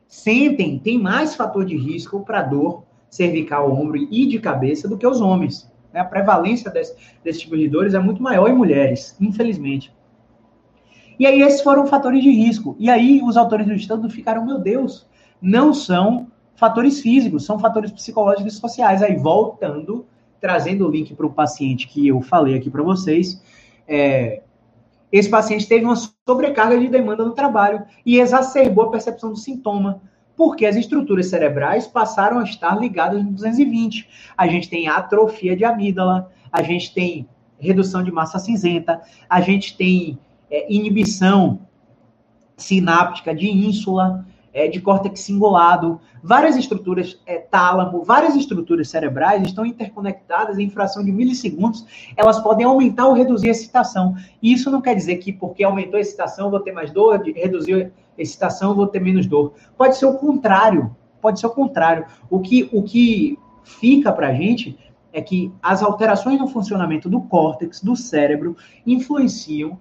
sentem, tem mais fator de risco para dor cervical, ombro e de cabeça do que os homens. Né? A prevalência desse, desse tipo de dores é muito maior em mulheres, infelizmente. E aí esses foram fatores de risco. E aí os autores do estudo ficaram, meu Deus, não são fatores físicos, são fatores psicológicos e sociais. Aí voltando, trazendo o link para o paciente que eu falei aqui para vocês, é, esse paciente teve uma sobrecarga de demanda no trabalho e exacerbou a percepção do sintoma porque as estruturas cerebrais passaram a estar ligadas no 220. A gente tem atrofia de amígdala, a gente tem redução de massa cinzenta, a gente tem é, inibição sináptica de ínsula, é, de córtex cingulado, várias estruturas, é, tálamo, várias estruturas cerebrais estão interconectadas em fração de milissegundos, elas podem aumentar ou reduzir a excitação. E isso não quer dizer que porque aumentou a excitação eu vou ter mais dor, reduziu excitação eu vou ter menos dor. Pode ser o contrário, pode ser o contrário. O que, o que fica para a gente é que as alterações no funcionamento do córtex, do cérebro, influenciam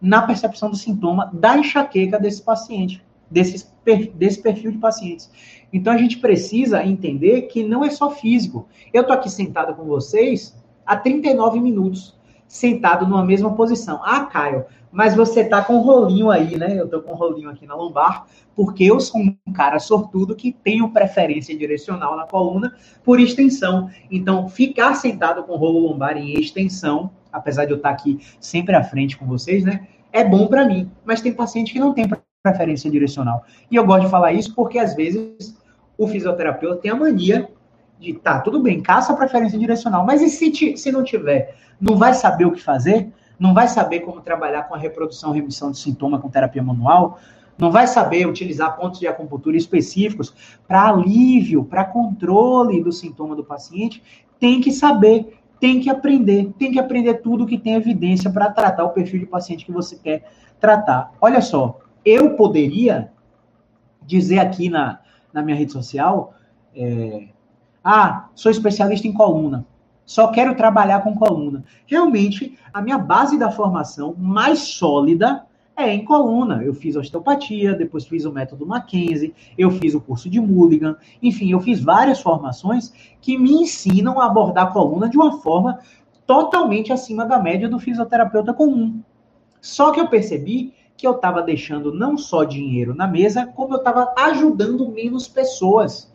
na percepção do sintoma da enxaqueca desse paciente desse, desse perfil de pacientes. Então a gente precisa entender que não é só físico. Eu tô aqui sentado com vocês há 39 minutos, sentado numa mesma posição. Ah, Caio, mas você tá com um rolinho aí, né? Eu tô com um rolinho aqui na lombar, porque eu sou um cara sortudo que tenho preferência direcional na coluna por extensão. Então, ficar sentado com o rolo lombar em extensão, apesar de eu estar aqui sempre à frente com vocês, né? É bom para mim. Mas tem paciente que não tem preferência direcional. E eu gosto de falar isso porque às vezes o fisioterapeuta tem a mania de, tá, tudo bem, caça a preferência direcional, mas e se, se não tiver? Não vai saber o que fazer? não vai saber como trabalhar com a reprodução remissão de sintoma com terapia manual, não vai saber utilizar pontos de acupuntura específicos para alívio, para controle do sintoma do paciente, tem que saber, tem que aprender, tem que aprender tudo que tem evidência para tratar o perfil de paciente que você quer tratar. Olha só, eu poderia dizer aqui na, na minha rede social, é, ah, sou especialista em coluna só quero trabalhar com coluna. Realmente, a minha base da formação mais sólida é em coluna. Eu fiz osteopatia, depois fiz o método Mackenzie, eu fiz o curso de Mulligan, enfim, eu fiz várias formações que me ensinam a abordar a coluna de uma forma totalmente acima da média do fisioterapeuta comum. Só que eu percebi que eu estava deixando não só dinheiro na mesa, como eu estava ajudando menos pessoas.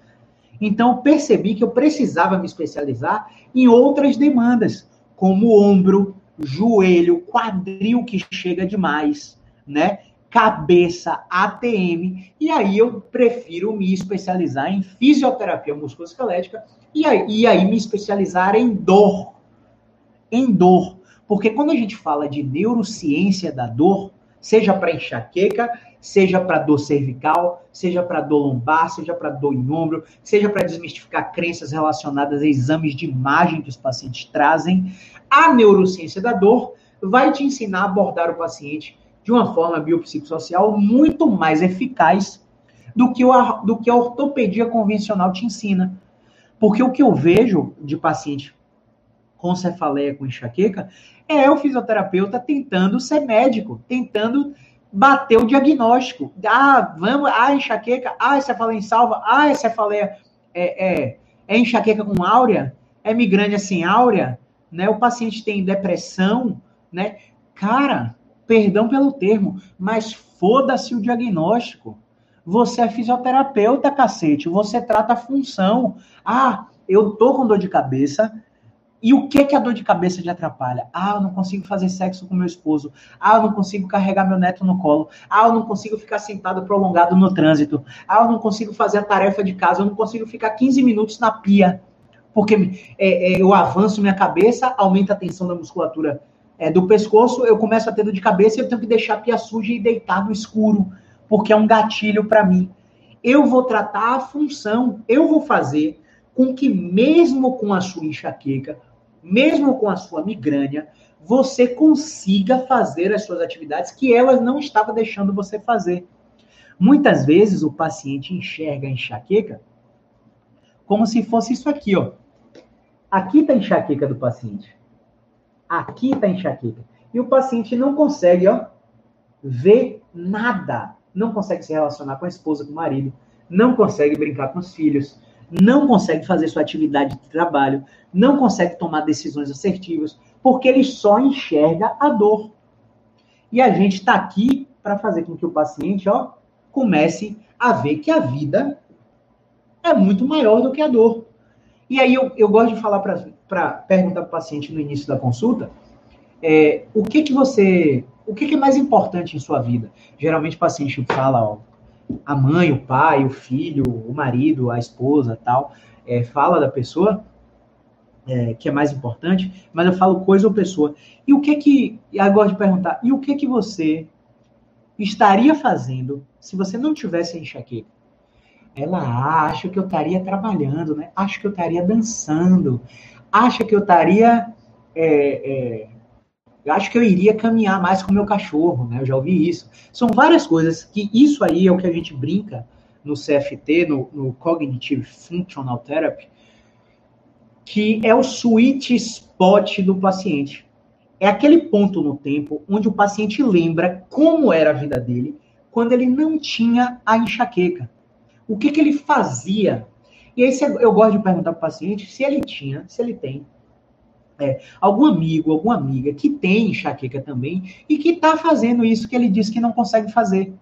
Então, percebi que eu precisava me especializar em outras demandas, como ombro, joelho, quadril que chega demais, né? Cabeça, ATM. E aí eu prefiro me especializar em fisioterapia musculoesquelética e aí, e aí me especializar em dor. Em dor. Porque quando a gente fala de neurociência da dor, seja para enxaqueca, seja para dor cervical, seja para dor lombar, seja para dor em ombro, seja para desmistificar crenças relacionadas a exames de imagem que os pacientes trazem. A neurociência da dor vai te ensinar a abordar o paciente de uma forma biopsicossocial muito mais eficaz do que, o, do que a ortopedia convencional te ensina. Porque o que eu vejo de paciente com cefaleia, com enxaqueca, é o fisioterapeuta tentando ser médico, tentando bater o diagnóstico. Ah, vamos, ah, enxaqueca, ah, cefaleia em salva, ah, cefaleia é, é, é enxaqueca com áurea, é migrânia sem áurea, né? O paciente tem depressão, né? Cara, perdão pelo termo, mas foda-se o diagnóstico. Você é fisioterapeuta, cacete, você trata a função. Ah, eu tô com dor de cabeça, e o que que a dor de cabeça te atrapalha? Ah, eu não consigo fazer sexo com meu esposo. Ah, eu não consigo carregar meu neto no colo. Ah, eu não consigo ficar sentado prolongado no trânsito. Ah, eu não consigo fazer a tarefa de casa. Eu não consigo ficar 15 minutos na pia. Porque é, é, eu avanço minha cabeça, aumenta a tensão da musculatura é, do pescoço, eu começo a ter dor de cabeça e eu tenho que deixar a pia suja e deitar no escuro. Porque é um gatilho para mim. Eu vou tratar a função. Eu vou fazer com que, mesmo com a sua enxaqueca, mesmo com a sua migrânia, você consiga fazer as suas atividades que elas não estavam deixando você fazer. Muitas vezes o paciente enxerga a enxaqueca como se fosse isso aqui, ó. Aqui está a enxaqueca do paciente. Aqui está a enxaqueca. E o paciente não consegue, ó, ver nada. Não consegue se relacionar com a esposa, com o marido. Não consegue brincar com os filhos não consegue fazer sua atividade de trabalho, não consegue tomar decisões assertivas, porque ele só enxerga a dor. E a gente está aqui para fazer com que o paciente ó, comece a ver que a vida é muito maior do que a dor. E aí eu, eu gosto de falar para perguntar para o paciente no início da consulta é, o que que você, o que, que é mais importante em sua vida? Geralmente o paciente fala, ó, a mãe, o pai, o filho, o marido, a esposa, tal, é, fala da pessoa, é, que é mais importante, mas eu falo coisa ou pessoa. E o que que, agora de perguntar, e o que que você estaria fazendo se você não tivesse enxaqueca? Ela acha que eu estaria trabalhando, né? Acha que eu estaria dançando, acha que eu estaria é, é eu acho que eu iria caminhar mais com o meu cachorro, né? Eu já ouvi isso. São várias coisas que isso aí é o que a gente brinca no CFT, no, no Cognitive Functional Therapy, que é o sweet spot do paciente. É aquele ponto no tempo onde o paciente lembra como era a vida dele quando ele não tinha a enxaqueca. O que, que ele fazia? E aí eu gosto de perguntar para o paciente se ele tinha, se ele tem é, algum amigo, alguma amiga que tem enxaqueca também e que está fazendo isso que ele disse que não consegue fazer.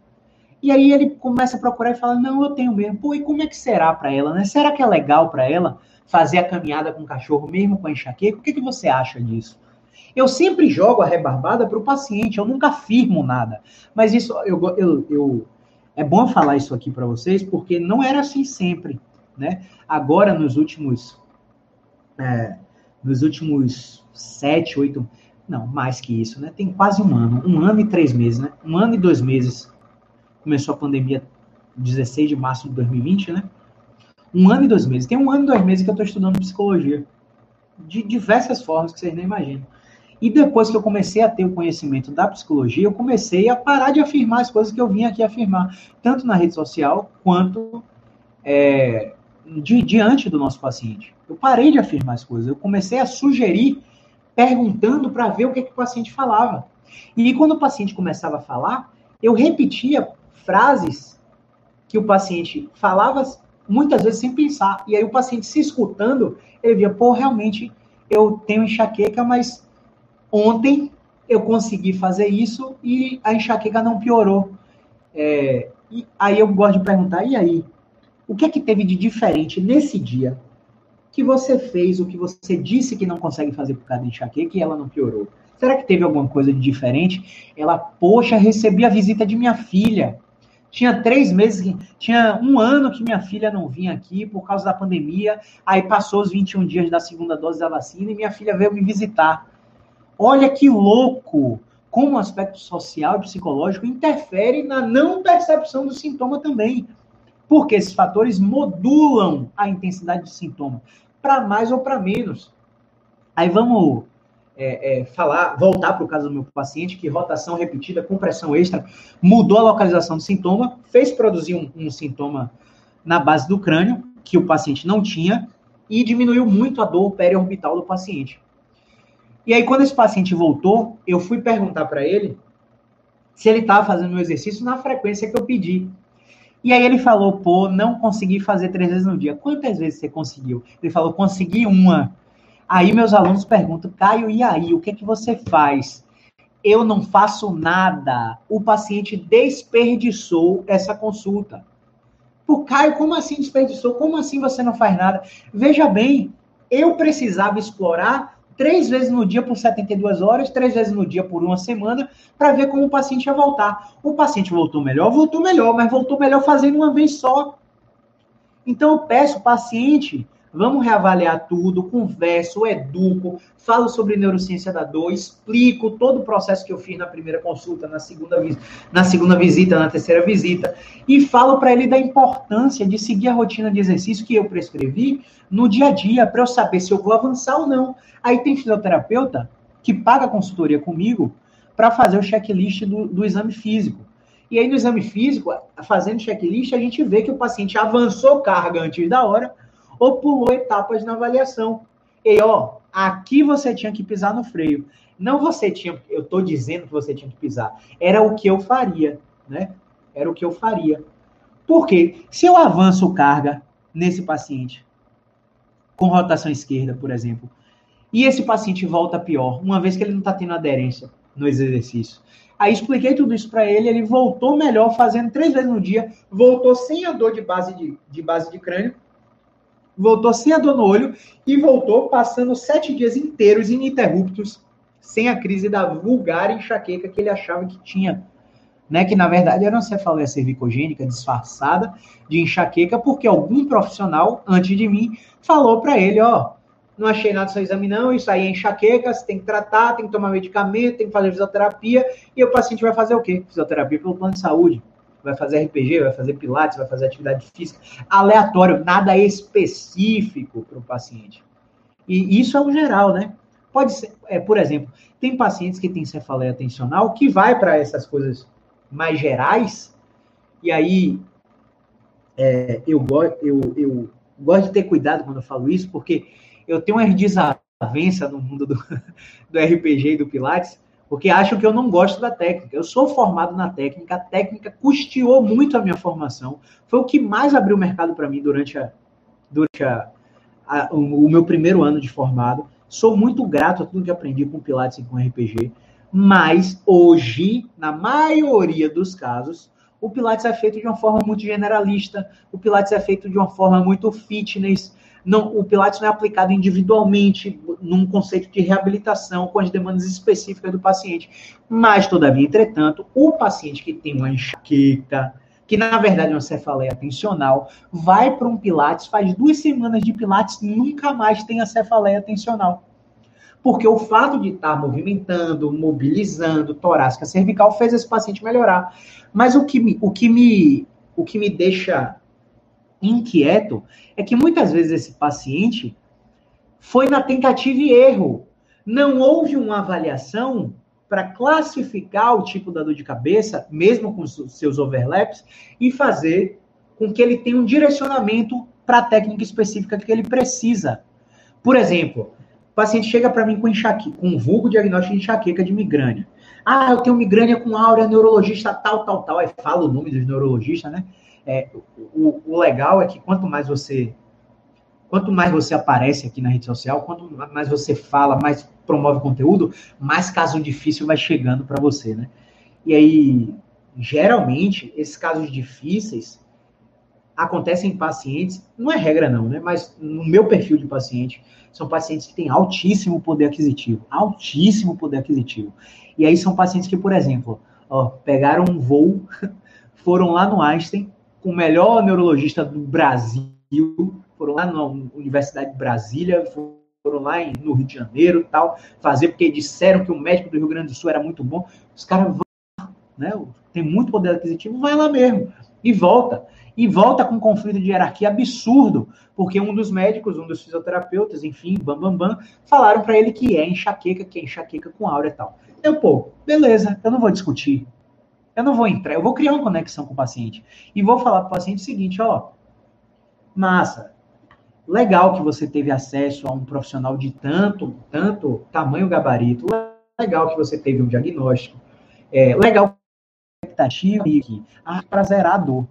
E aí ele começa a procurar e fala: Não, eu tenho mesmo. Pô, e como é que será para ela, né? Será que é legal para ela fazer a caminhada com o cachorro mesmo com a enxaqueca? O que, que você acha disso? Eu sempre jogo a rebarbada para o paciente, eu nunca afirmo nada. Mas isso, eu, eu, eu é bom falar isso aqui para vocês, porque não era assim sempre, né? Agora, nos últimos, é, nos últimos sete, oito, não, mais que isso, né? Tem quase um ano, um ano e três meses, né? Um ano e dois meses. Começou a pandemia 16 de março de 2020, né? Um ano e dois meses. Tem um ano e dois meses que eu estou estudando psicologia. De diversas formas que vocês nem imaginam. E depois que eu comecei a ter o conhecimento da psicologia, eu comecei a parar de afirmar as coisas que eu vim aqui afirmar, tanto na rede social quanto é, de, diante do nosso paciente. Eu parei de afirmar as coisas, eu comecei a sugerir, perguntando para ver o que, que o paciente falava. E quando o paciente começava a falar, eu repetia frases que o paciente falava muitas vezes sem pensar. E aí o paciente se escutando, ele via, pô, realmente eu tenho enxaqueca, mas Ontem eu consegui fazer isso e a enxaqueca não piorou. É, e aí eu gosto de perguntar, e aí? O que é que teve de diferente nesse dia que você fez o que você disse que não consegue fazer por causa da enxaqueca e ela não piorou? Será que teve alguma coisa de diferente? Ela, poxa, recebi a visita de minha filha. Tinha três meses, tinha um ano que minha filha não vinha aqui por causa da pandemia. Aí passou os 21 dias da segunda dose da vacina e minha filha veio me visitar. Olha que louco! Como o aspecto social e psicológico interfere na não percepção do sintoma também. Porque esses fatores modulam a intensidade do sintoma, para mais ou para menos. Aí vamos é, é, falar, voltar para o caso do meu paciente, que rotação repetida com pressão extra mudou a localização do sintoma, fez produzir um, um sintoma na base do crânio, que o paciente não tinha, e diminuiu muito a dor periorbital do paciente. E aí, quando esse paciente voltou, eu fui perguntar para ele se ele estava fazendo o exercício na frequência que eu pedi. E aí ele falou, pô, não consegui fazer três vezes no dia. Quantas vezes você conseguiu? Ele falou, consegui uma. Aí meus alunos perguntam, Caio, e aí, o que é que você faz? Eu não faço nada. O paciente desperdiçou essa consulta. Pô, Caio, como assim desperdiçou? Como assim você não faz nada? Veja bem, eu precisava explorar três vezes no dia por 72 horas, três vezes no dia por uma semana, para ver como o paciente ia voltar. O paciente voltou melhor, voltou melhor, mas voltou melhor fazendo uma vez só. Então eu peço paciente Vamos reavaliar tudo, converso, educo, falo sobre neurociência da dor, explico todo o processo que eu fiz na primeira consulta, na segunda, na segunda visita, na terceira visita, e falo para ele da importância de seguir a rotina de exercício que eu prescrevi no dia a dia, para eu saber se eu vou avançar ou não. Aí tem fisioterapeuta que paga consultoria comigo para fazer o checklist do, do exame físico. E aí, no exame físico, fazendo checklist, a gente vê que o paciente avançou carga antes da hora, ou pulou etapas na avaliação. E ó, aqui você tinha que pisar no freio. Não você tinha, eu estou dizendo que você tinha que pisar. Era o que eu faria, né? Era o que eu faria. Porque se eu avanço carga nesse paciente com rotação esquerda, por exemplo, e esse paciente volta pior, uma vez que ele não está tendo aderência no exercício. Aí expliquei tudo isso para ele, ele voltou melhor, fazendo três vezes no dia, voltou sem a dor de base de, de base de crânio, voltou sem a dor no olho e voltou passando sete dias inteiros ininterruptos sem a crise da vulgar enxaqueca que ele achava que tinha. Né, que na verdade era uma cefaleia cervicogênica disfarçada de enxaqueca, porque algum profissional antes de mim falou para ele: ó, não achei nada no seu exame, não, isso aí é enxaqueca, você tem que tratar, tem que tomar medicamento, tem que fazer fisioterapia, e o paciente vai fazer o quê? Fisioterapia pelo plano de saúde vai fazer RPG, vai fazer pilates, vai fazer atividade física, aleatório, nada específico para o paciente. E isso é o geral, né? Pode ser, é, por exemplo, tem pacientes que têm cefaleia atencional que vai para essas coisas mais gerais, e aí é, eu, eu, eu gosto de ter cuidado quando eu falo isso, porque eu tenho uma desavença no mundo do, do RPG e do Pilates, porque acham que eu não gosto da técnica. Eu sou formado na técnica, a técnica custeou muito a minha formação, foi o que mais abriu o mercado para mim durante, a, durante a, a, o, meu primeiro ano de formado. Sou muito grato a tudo que aprendi com Pilates e com RPG, mas hoje, na maioria dos casos, o Pilates é feito de uma forma muito generalista, o Pilates é feito de uma forma muito fitness, não, o Pilates não é aplicado individualmente num conceito de reabilitação com as demandas específicas do paciente. Mas, todavia, entretanto, o paciente que tem uma enxaqueca, que na verdade é uma cefaleia atencional, vai para um Pilates, faz duas semanas de Pilates, nunca mais tem a cefaleia atencional. Porque o fato de estar movimentando, mobilizando torácica cervical fez esse paciente melhorar. Mas o que me, o que me, o que me deixa inquieto é que muitas vezes esse paciente foi na tentativa e erro. Não houve uma avaliação para classificar o tipo da dor de cabeça, mesmo com seus overlaps, e fazer com que ele tenha um direcionamento para a técnica específica que ele precisa. Por exemplo, o paciente chega para mim com enxaqueca, com um vulgo diagnóstico de enxaqueca de migrânia. Ah, eu tenho migrânia com áurea, neurologista tal, tal, tal. Aí fala o nome dos neurologistas, né? É, o, o, legal é que quanto mais você quanto mais você aparece aqui na rede social, quanto mais você fala, mais promove conteúdo, mais caso difícil vai chegando para você, né? E aí, geralmente, esses casos difíceis acontecem em pacientes, não é regra não, né? Mas no meu perfil de paciente, são pacientes que têm altíssimo poder aquisitivo, altíssimo poder aquisitivo. E aí são pacientes que, por exemplo, ó, pegaram um voo, foram lá no Einstein, com o melhor neurologista do Brasil, foram lá na Universidade de Brasília, foram lá no Rio de Janeiro tal, fazer, porque disseram que o médico do Rio Grande do Sul era muito bom. Os caras vão, né? Tem muito poder aquisitivo, vai lá mesmo. E volta. E volta com um conflito de hierarquia absurdo, porque um dos médicos, um dos fisioterapeutas, enfim, bam, bam, bam, falaram para ele que é enxaqueca, que é enxaqueca com áurea e tal. Eu, pô, beleza, eu não vou discutir. Eu não vou entrar, eu vou criar uma conexão com o paciente. E vou falar para o paciente o seguinte, ó, massa, legal que você teve acesso a um profissional de tanto, tanto tamanho gabarito, legal que você teve um diagnóstico, é, legal expectativa aqui, ah, para zerar a dor.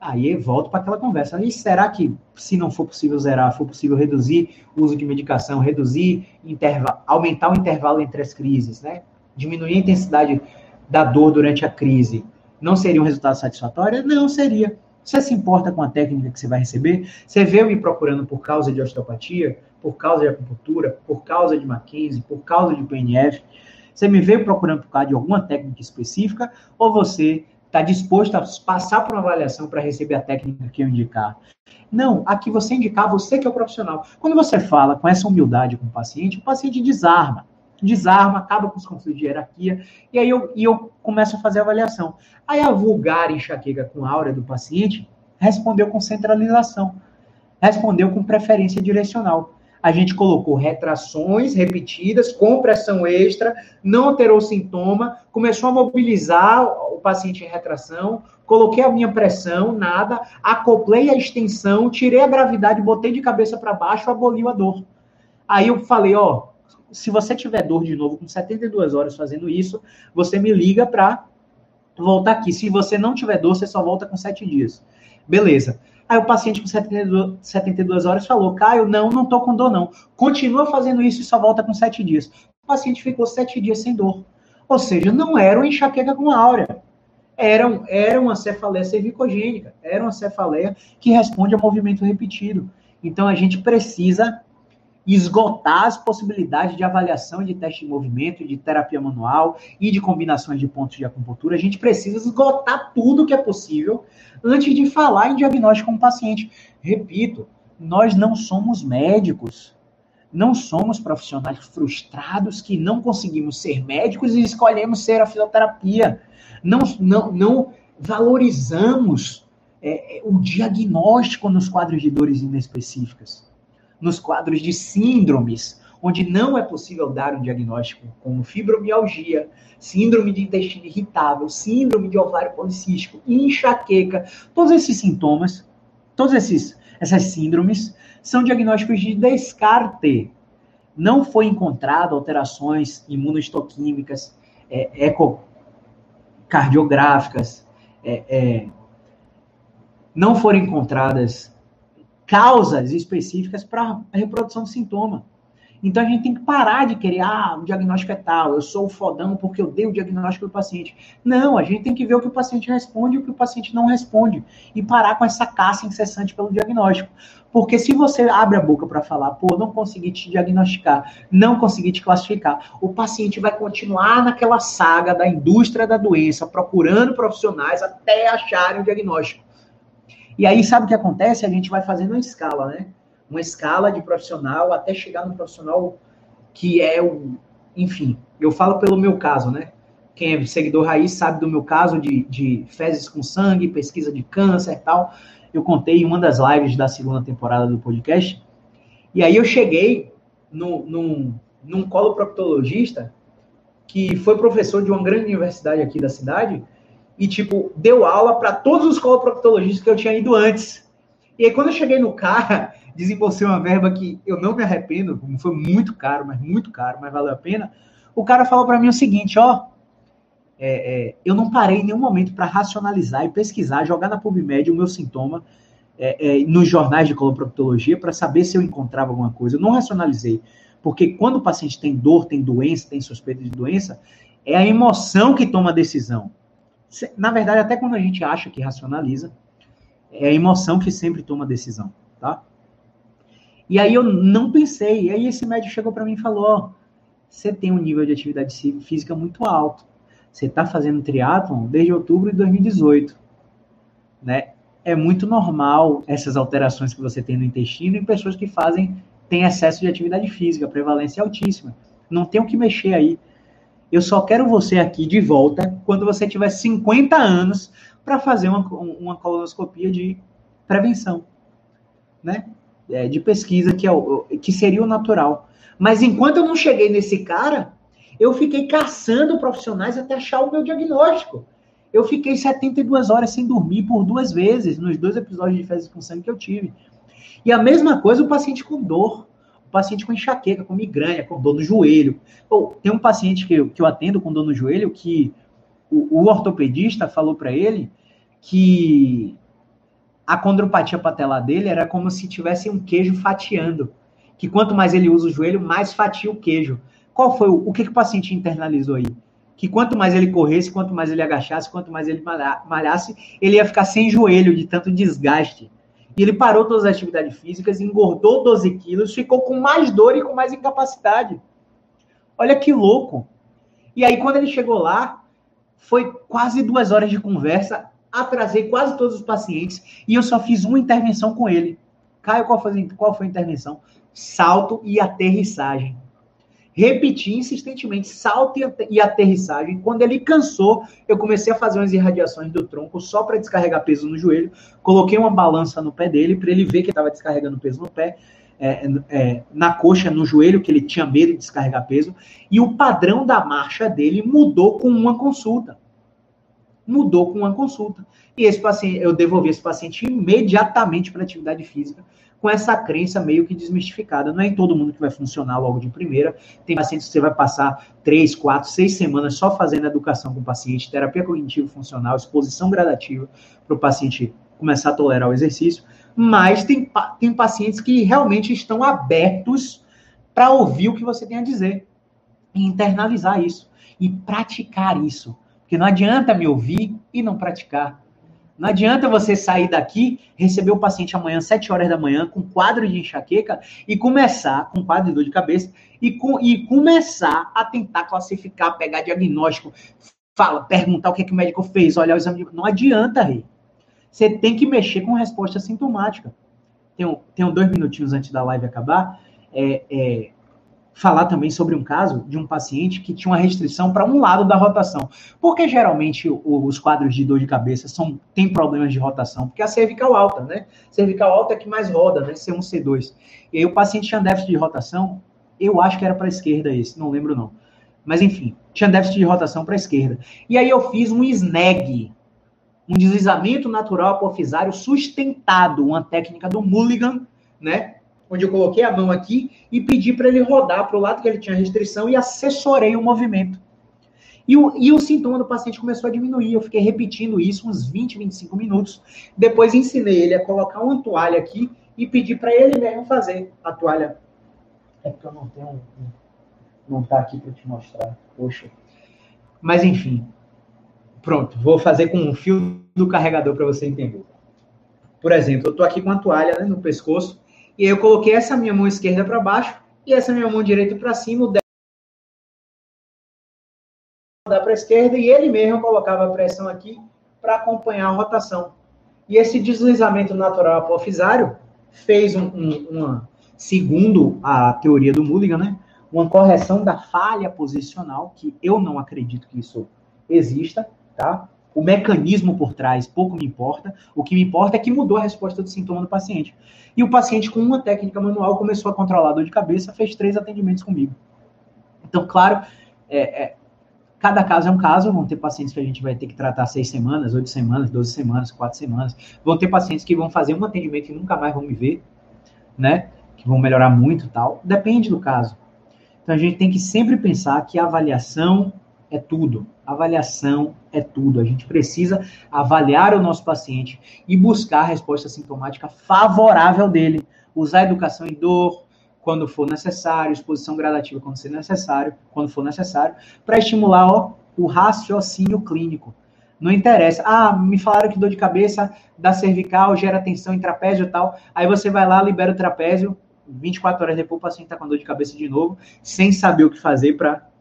Aí volto para aquela conversa. E será que, se não for possível zerar, for possível reduzir o uso de medicação, reduzir, intervalo, aumentar o intervalo entre as crises, né? Diminuir a intensidade da dor durante a crise não seria um resultado satisfatório? Não seria. Você se importa com a técnica que você vai receber? Você veio me procurando por causa de osteopatia, por causa de acupuntura, por causa de Mackenzie, por causa de PNF? Você me veio procurando por causa de alguma técnica específica? Ou você está disposto a passar por uma avaliação para receber a técnica que eu indicar? Não, aqui você indicar, você que é o profissional. Quando você fala com essa humildade com o paciente, o paciente desarma desarma, acaba com os conflitos de hierarquia, e aí eu, e eu começo a fazer a avaliação. Aí a vulgar enxaqueca com áurea do paciente respondeu com centralização, respondeu com preferência direcional. A gente colocou retrações repetidas, com pressão extra, não alterou o sintoma, começou a mobilizar o paciente em retração, coloquei a minha pressão, nada, acoplei a extensão, tirei a gravidade, botei de cabeça para baixo, aboliu a dor. Aí eu falei, ó, se você tiver dor de novo com 72 horas fazendo isso, você me liga para voltar aqui. Se você não tiver dor, você só volta com 7 dias. Beleza. Aí o paciente com 72, 72 horas falou, Caio, não, não tô com dor não. Continua fazendo isso e só volta com 7 dias. O paciente ficou 7 dias sem dor. Ou seja, não era uma enxaqueca com áurea. Era, era uma cefaleia cervicogênica. Era uma cefaleia que responde a movimento repetido. Então a gente precisa esgotar as possibilidades de avaliação de teste de movimento, de terapia manual e de combinações de pontos de acupuntura. A gente precisa esgotar tudo que é possível antes de falar em diagnóstico com o paciente. Repito, nós não somos médicos. Não somos profissionais frustrados que não conseguimos ser médicos e escolhemos ser a fisioterapia. Não, não, não valorizamos é, é o diagnóstico nos quadros de dores inespecíficas nos quadros de síndromes, onde não é possível dar um diagnóstico como fibromialgia, síndrome de intestino irritável, síndrome de ovário policístico, enxaqueca, todos esses sintomas, todas essas síndromes são diagnósticos de descarte. Não foi encontrado alterações imunohistoquímicas, é, ecocardiográficas, é, é, não forem encontradas causas específicas para a reprodução do sintoma. Então a gente tem que parar de querer, ah, o diagnóstico é tal, eu sou o fodão porque eu dei o diagnóstico do paciente. Não, a gente tem que ver o que o paciente responde e o que o paciente não responde. E parar com essa caça incessante pelo diagnóstico. Porque se você abre a boca para falar, pô, não consegui te diagnosticar, não consegui te classificar, o paciente vai continuar naquela saga da indústria da doença, procurando profissionais até acharem o diagnóstico. E aí, sabe o que acontece? A gente vai fazendo uma escala, né? uma escala de profissional até chegar no profissional que é o. Enfim, eu falo pelo meu caso, né? Quem é seguidor raiz sabe do meu caso de, de fezes com sangue, pesquisa de câncer e tal. Eu contei em uma das lives da segunda temporada do podcast. E aí eu cheguei no, num, num coloproctologista que foi professor de uma grande universidade aqui da cidade e, tipo, deu aula para todos os coloproctologistas que eu tinha ido antes. E aí, quando eu cheguei no cara, desembolsei uma verba que eu não me arrependo, foi muito caro, mas muito caro, mas valeu a pena. O cara falou para mim o seguinte, ó, é, é, eu não parei em nenhum momento para racionalizar e pesquisar, jogar na PubMed o meu sintoma é, é nos jornais de coloproctologia para saber se eu encontrava alguma coisa. Eu não racionalizei, porque quando o paciente tem dor, tem doença, tem suspeita de doença, é a emoção que toma a decisão. Na verdade, até quando a gente acha que racionaliza, é a emoção que sempre toma a decisão, tá? E aí eu não pensei. E aí esse médico chegou para mim e falou: ó, você tem um nível de atividade física muito alto. Você está fazendo triatlon desde outubro de 2018, né? É muito normal essas alterações que você tem no intestino em pessoas que fazem têm excesso de atividade física, prevalência é altíssima. Não tem o que mexer aí. Eu só quero você aqui de volta quando você tiver 50 anos para fazer uma, uma colonoscopia de prevenção, né? é, de pesquisa, que, é o, que seria o natural. Mas enquanto eu não cheguei nesse cara, eu fiquei caçando profissionais até achar o meu diagnóstico. Eu fiquei 72 horas sem dormir por duas vezes, nos dois episódios de fezes com sangue que eu tive. E a mesma coisa o paciente com dor, paciente com enxaqueca, com migrânia, com dor no joelho. Ou, tem um paciente que eu, que eu atendo com dor no joelho que o, o ortopedista falou para ele que a condropatia patelar dele era como se tivesse um queijo fatiando. Que quanto mais ele usa o joelho, mais fatia o queijo. Qual foi o, o que, que o paciente internalizou aí? Que quanto mais ele corresse, quanto mais ele agachasse, quanto mais ele malhasse, ele ia ficar sem joelho de tanto desgaste. E ele parou todas as atividades físicas, engordou 12 quilos, ficou com mais dor e com mais incapacidade. Olha que louco. E aí, quando ele chegou lá, foi quase duas horas de conversa atrasei quase todos os pacientes e eu só fiz uma intervenção com ele. Caio, qual foi, qual foi a intervenção? Salto e aterrissagem. Repeti insistentemente salto e aterrissagem. Quando ele cansou, eu comecei a fazer umas irradiações do tronco só para descarregar peso no joelho. Coloquei uma balança no pé dele para ele ver que estava descarregando peso no pé. É, é, na coxa, no joelho, que ele tinha medo de descarregar peso, e o padrão da marcha dele mudou com uma consulta mudou com uma consulta. E esse paciente, eu devolvi esse paciente imediatamente para atividade física, com essa crença meio que desmistificada. Não é em todo mundo que vai funcionar logo de primeira. Tem pacientes que você vai passar três, quatro, seis semanas só fazendo educação com o paciente, terapia cognitivo-funcional, exposição gradativa para o paciente começar a tolerar o exercício. Mas tem, tem pacientes que realmente estão abertos para ouvir o que você tem a dizer e internalizar isso e praticar isso. Porque não adianta me ouvir e não praticar. Não adianta você sair daqui, receber o paciente amanhã, 7 horas da manhã, com quadro de enxaqueca, e começar, com quadro de dor de cabeça, e, com, e começar a tentar classificar, pegar diagnóstico, fala, perguntar o que, é que o médico fez, olhar o exame. De... Não adianta, Rei. Você tem que mexer com resposta sintomática. Tenho, tenho dois minutinhos antes da live acabar. É, é, falar também sobre um caso de um paciente que tinha uma restrição para um lado da rotação. Porque geralmente os quadros de dor de cabeça são têm problemas de rotação, porque a cervical alta, né? Cervical alta é que mais roda, né? C1, C2. E aí o paciente tinha déficit de rotação, eu acho que era para a esquerda esse, não lembro não. Mas enfim, tinha déficit de rotação para a esquerda. E aí eu fiz um SNEG, um deslizamento natural apofisário sustentado, uma técnica do Mulligan, né? Onde eu coloquei a mão aqui e pedi para ele rodar para o lado que ele tinha restrição e assessorei o movimento. E o, e o sintoma do paciente começou a diminuir. Eu fiquei repetindo isso uns 20, 25 minutos. Depois ensinei ele a colocar uma toalha aqui e pedir para ele mesmo fazer a toalha. É porque eu não tenho. Não tá aqui para te mostrar. Poxa. Mas enfim. Pronto, vou fazer com o fio do carregador para você entender. Por exemplo, eu estou aqui com a toalha né, no pescoço e eu coloquei essa minha mão esquerda para baixo e essa minha mão direita para cima, o da para a esquerda e ele mesmo colocava a pressão aqui para acompanhar a rotação. E esse deslizamento natural apofisário fez um, um, uma, segundo a teoria do Mulligan, né, uma correção da falha posicional, que eu não acredito que isso exista, tá? O mecanismo por trás pouco me importa. O que me importa é que mudou a resposta do sintoma do paciente. E o paciente, com uma técnica manual, começou a controlar a dor de cabeça, fez três atendimentos comigo. Então, claro, é, é, cada caso é um caso. Vão ter pacientes que a gente vai ter que tratar seis semanas, oito semanas, doze semanas, quatro semanas. Vão ter pacientes que vão fazer um atendimento e nunca mais vão me ver, né? Que vão melhorar muito tal. Depende do caso. Então, a gente tem que sempre pensar que a avaliação é tudo. Avaliação é tudo. A gente precisa avaliar o nosso paciente e buscar a resposta sintomática favorável dele. Usar educação em dor quando for necessário, exposição gradativa quando for necessário, quando for necessário, para estimular ó, o raciocínio clínico. Não interessa. Ah, me falaram que dor de cabeça da cervical gera tensão em trapézio e tal. Aí você vai lá, libera o trapézio, 24 horas depois o paciente está com dor de cabeça de novo, sem saber o que fazer para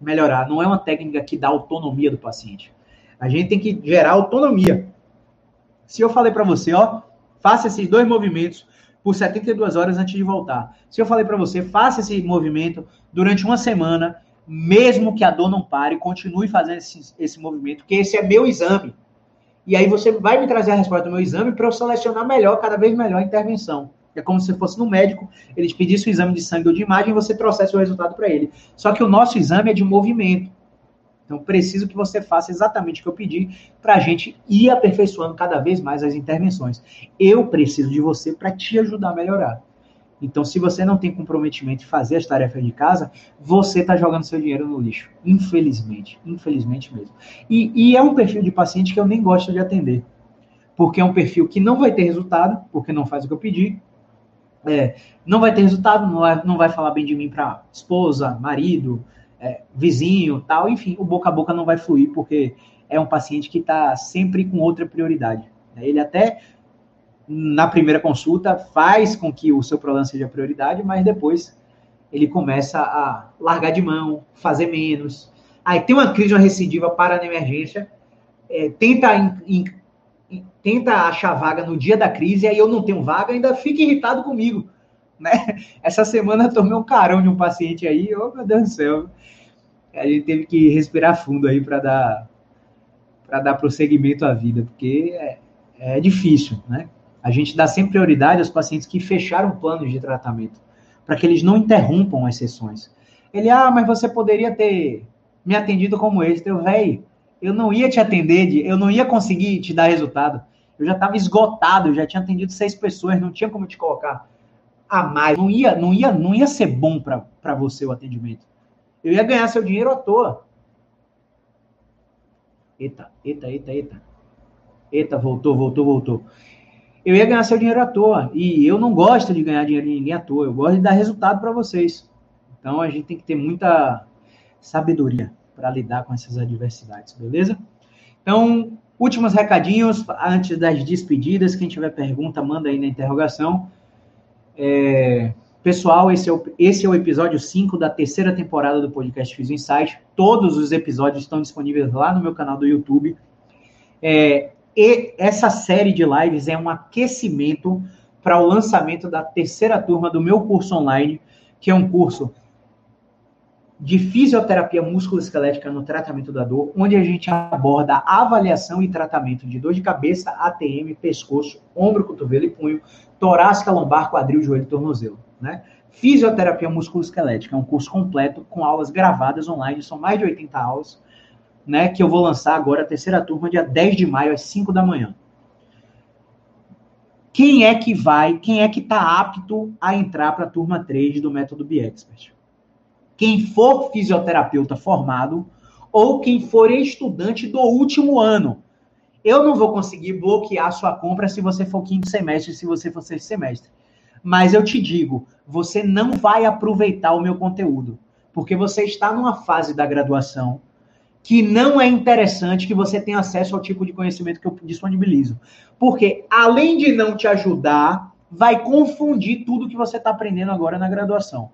melhorar. Não é uma técnica que dá autonomia do paciente. A gente tem que gerar autonomia. Se eu falei para você, ó, faça esses dois movimentos por 72 horas antes de voltar. Se eu falei para você, faça esse movimento durante uma semana, mesmo que a dor não pare, continue fazendo esse, esse movimento, que esse é meu exame. E aí você vai me trazer a resposta do meu exame para eu selecionar melhor, cada vez melhor a intervenção. É como se fosse no médico, eles pedissem o exame de sangue ou de imagem e você trouxesse o resultado para ele. Só que o nosso exame é de movimento. Então, preciso que você faça exatamente o que eu pedi para a gente ir aperfeiçoando cada vez mais as intervenções. Eu preciso de você para te ajudar a melhorar. Então, se você não tem comprometimento em fazer as tarefas de casa, você está jogando seu dinheiro no lixo. Infelizmente. Infelizmente mesmo. E, e, é um perfil de paciente que eu nem gosto de atender. Porque é um perfil que não vai ter resultado, porque não faz o que eu pedi, é, não vai ter resultado, não vai, não vai falar bem de mim para esposa, marido, é, vizinho, tal, enfim, o boca a boca não vai fluir porque é um paciente que está sempre com outra prioridade. Ele até na primeira consulta faz com que o seu problema seja prioridade, mas depois ele começa a largar de mão, fazer menos. Aí tem uma crise, uma recidiva para na emergência, é, tenta in, tenta achar vaga no dia da crise, aí eu não tenho vaga, ainda fica irritado comigo. Né? Essa semana eu tomei um carão de um paciente aí, oh meu Deus do céu. A gente teve que respirar fundo aí para dar para dar prosseguimento à vida, porque é, é difícil, né? A gente dá sempre prioridade aos pacientes que fecharam planos de tratamento, para que eles não interrompam as sessões. Ele, ah, mas você poderia ter me atendido como esse. Eu, velho, eu não ia te atender, eu não ia conseguir te dar resultado. Eu já estava esgotado, eu já tinha atendido seis pessoas, não tinha como te colocar a mais. Não ia, não ia, não ia ser bom para você o atendimento. Eu ia ganhar seu dinheiro à toa. Eita, eita, eita, eita. Eita, voltou, voltou, voltou. Eu ia ganhar seu dinheiro à toa. E eu não gosto de ganhar dinheiro de ninguém à toa. Eu gosto de dar resultado para vocês. Então a gente tem que ter muita sabedoria para lidar com essas adversidades, beleza? Então, últimos recadinhos antes das despedidas. Quem tiver pergunta, manda aí na interrogação. É, pessoal, esse é, o, esse é o episódio 5 da terceira temporada do podcast Fiz o Insight. Todos os episódios estão disponíveis lá no meu canal do YouTube. É, e essa série de lives é um aquecimento para o lançamento da terceira turma do meu curso online, que é um curso de fisioterapia musculoesquelética no tratamento da dor, onde a gente aborda avaliação e tratamento de dor de cabeça, ATM, pescoço, ombro, cotovelo e punho, torácica, lombar, quadril, joelho e tornozelo, né? Fisioterapia musculoesquelética é um curso completo com aulas gravadas online, são mais de 80 aulas, né, que eu vou lançar agora a terceira turma dia 10 de maio às 5 da manhã. Quem é que vai, quem é que está apto a entrar para a turma 3 do método BiExpert? Quem for fisioterapeuta formado ou quem for estudante do último ano. Eu não vou conseguir bloquear sua compra se você for quinto semestre, se você for sexto semestre. Mas eu te digo, você não vai aproveitar o meu conteúdo, porque você está numa fase da graduação que não é interessante que você tenha acesso ao tipo de conhecimento que eu disponibilizo. Porque, além de não te ajudar, vai confundir tudo que você está aprendendo agora na graduação.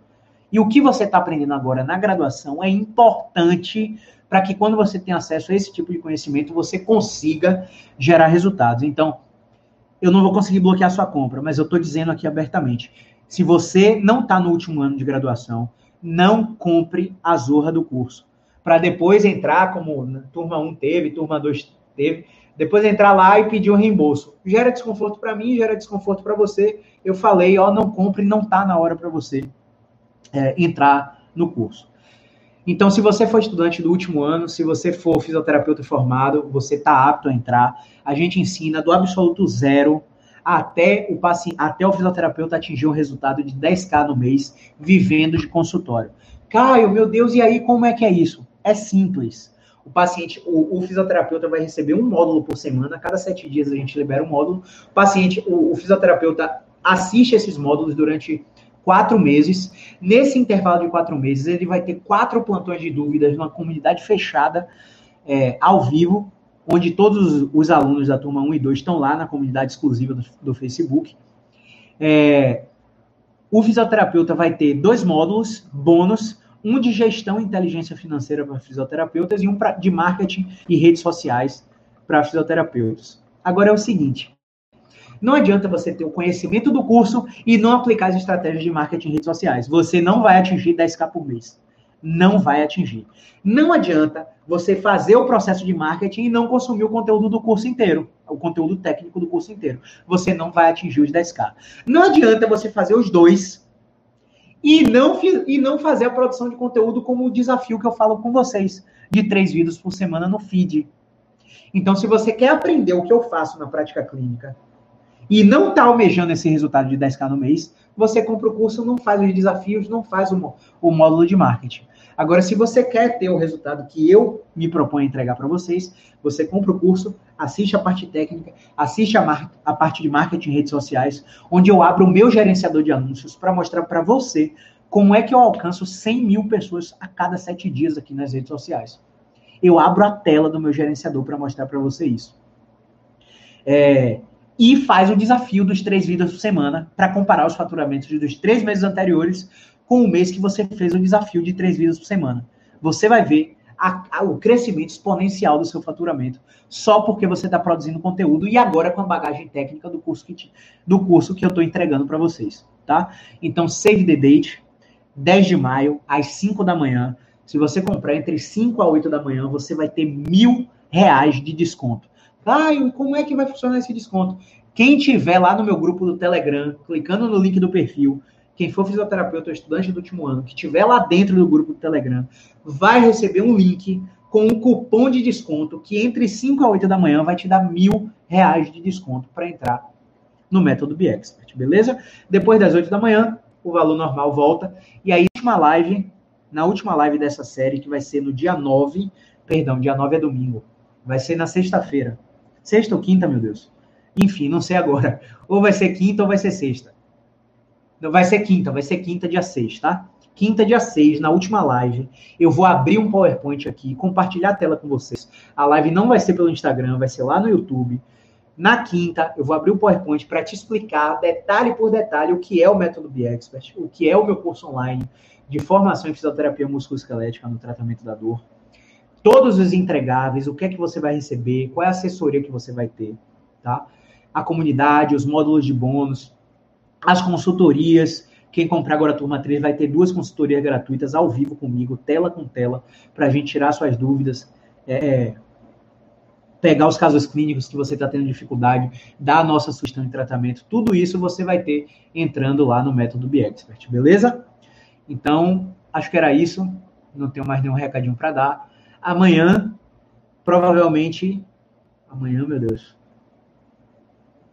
E o que você está aprendendo agora na graduação é importante para que quando você tem acesso a esse tipo de conhecimento, você consiga gerar resultados. Então, eu não vou conseguir bloquear sua compra, mas eu estou dizendo aqui abertamente. Se você não está no último ano de graduação, não compre a zorra do curso para depois entrar, como turma 1 teve, turma 2 teve, depois entrar lá e pedir um reembolso. Gera desconforto para mim, gera desconforto para você. Eu falei, ó, não compre, não tá na hora para você é, entrar no curso. Então, se você for estudante do último ano, se você for fisioterapeuta formado, você está apto a entrar. A gente ensina do absoluto zero até o paciente, até o fisioterapeuta atingir um resultado de 10k no mês, vivendo de consultório. Caio, meu Deus, e aí como é que é isso? É simples. O paciente, o, o, fisioterapeuta vai receber um módulo por semana, a cada sete dias a gente libera um módulo. O paciente, o, o fisioterapeuta assiste esses módulos durante quatro meses. Nesse intervalo de quatro meses, ele vai ter quatro plantões de dúvidas numa comunidade fechada, é, ao vivo, onde todos os alunos da turma 1 e 2 estão lá na comunidade exclusiva do, do Facebook. É, o fisioterapeuta vai ter dois módulos bônus um de gestão e inteligência financeira para fisioterapeutas e um pra, de marketing e redes sociais para fisioterapeutas. Agora é o seguinte: não adianta você ter o conhecimento do curso e não aplicar as estratégias de marketing e redes sociais. Você não vai atingir 10k por mês. Não vai atingir. Não adianta você fazer o processo de marketing e não consumir o conteúdo do curso inteiro, o conteúdo técnico do curso inteiro. Você não vai atingir os 10k. Não adianta você fazer os dois e não, e não fazer a produção de conteúdo como o desafio que eu falo com vocês, de três vídeos por semana no feed. Então, se você quer aprender o que eu faço na prática clínica e não está almejando esse resultado de 10k no mês, você compra o curso, não faz os desafios, não faz o, o módulo de marketing. Agora, se você quer ter o resultado que eu me proponho entregar para vocês, você compra o curso, assiste a parte técnica, assiste a, a parte de marketing em redes sociais, onde eu abro o meu gerenciador de anúncios para mostrar para você como é que eu alcanço 100 mil pessoas a cada sete dias aqui nas redes sociais. Eu abro a tela do meu gerenciador para mostrar para você isso. É, e faz o desafio dos três vídeos por semana para comparar os faturamentos dos três meses anteriores com o mês que você fez o desafio de três vídeos por semana. Você vai ver a, a, o crescimento exponencial do seu faturamento só porque você está produzindo conteúdo e agora com a bagagem técnica do curso que, te, do curso que eu estou entregando para vocês, tá? Então, save the date, 10 de maio, às 5 da manhã. Se você comprar entre 5 a 8 da manhã, você vai ter mil reais de desconto. E como é que vai funcionar esse desconto? Quem tiver lá no meu grupo do Telegram, clicando no link do perfil, quem for fisioterapeuta ou estudante do último ano, que estiver lá dentro do grupo do Telegram, vai receber um link com um cupom de desconto que entre 5 a 8 da manhã vai te dar mil reais de desconto para entrar no método BXpert, beleza? Depois das 8 da manhã, o valor normal volta. E a última live, na última live dessa série, que vai ser no dia 9, perdão, dia 9 é domingo, vai ser na sexta-feira. Sexta ou quinta, meu Deus? Enfim, não sei agora. Ou vai ser quinta ou vai ser sexta. Vai ser quinta, vai ser quinta, dia 6, tá? Quinta, dia 6, na última live, eu vou abrir um PowerPoint aqui, compartilhar a tela com vocês. A live não vai ser pelo Instagram, vai ser lá no YouTube. Na quinta, eu vou abrir o PowerPoint para te explicar, detalhe por detalhe, o que é o método BXpert, o que é o meu curso online de formação em fisioterapia musculoesquelética no tratamento da dor. Todos os entregáveis, o que é que você vai receber, qual é a assessoria que você vai ter, tá? A comunidade, os módulos de bônus, as consultorias. Quem comprar agora a turma 3 vai ter duas consultorias gratuitas ao vivo comigo, tela com tela, para a gente tirar suas dúvidas, é, pegar os casos clínicos que você está tendo dificuldade, dar a nossa sugestão de tratamento. Tudo isso você vai ter entrando lá no método BXpert, beleza? Então, acho que era isso. Não tenho mais nenhum recadinho para dar. Amanhã, provavelmente. Amanhã, meu Deus.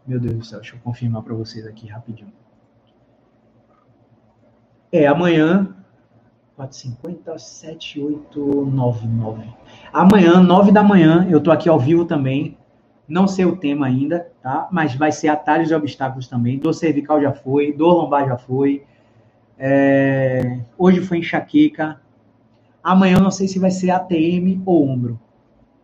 Meu Deus do céu, deixa eu confirmar para vocês aqui rapidinho. É, amanhã, 450 7899. Amanhã, 9 da manhã, eu tô aqui ao vivo também. Não sei o tema ainda, tá? Mas vai ser atalhos e obstáculos também. Dor cervical já foi, dor lombar já foi. É... Hoje foi enxaqueca. Amanhã eu não sei se vai ser ATM ou ombro,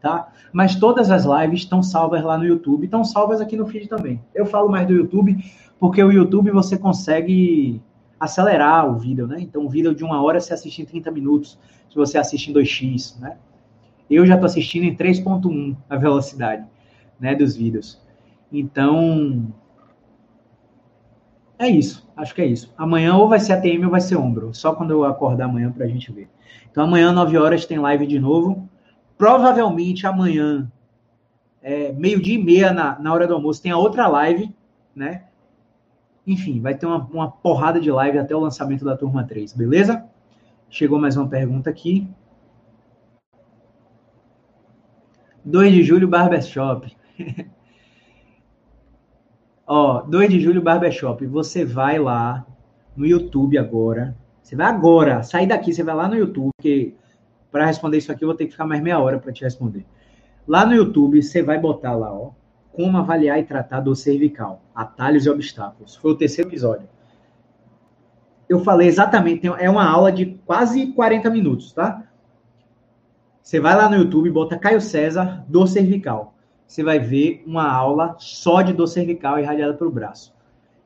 tá? Mas todas as lives estão salvas lá no YouTube, estão salvas aqui no feed também. Eu falo mais do YouTube porque o YouTube você consegue acelerar o vídeo, né? Então, o vídeo de uma hora você assiste em 30 minutos, se você assiste em 2x, né? Eu já estou assistindo em 3.1 a velocidade, né, dos vídeos. Então, é isso, acho que é isso. Amanhã ou vai ser ATM ou vai ser ombro, só quando eu acordar amanhã para a gente ver. Então, amanhã, 9 horas, tem live de novo. Provavelmente amanhã, é, meio-dia e meia, na, na hora do almoço, tem a outra live, né? Enfim, vai ter uma, uma porrada de live até o lançamento da turma 3, beleza? Chegou mais uma pergunta aqui. 2 de julho, Barbershop. Ó, 2 de julho, Barbershop. Você vai lá no YouTube agora. Você vai agora, sair daqui, você vai lá no YouTube, porque para responder isso aqui eu vou ter que ficar mais meia hora para te responder. Lá no YouTube, você vai botar lá, ó, como avaliar e tratar dor cervical, atalhos e obstáculos. Foi o terceiro episódio. Eu falei exatamente, é uma aula de quase 40 minutos, tá? Você vai lá no YouTube, bota Caio César, dor cervical. Você vai ver uma aula só de dor cervical irradiada para o braço.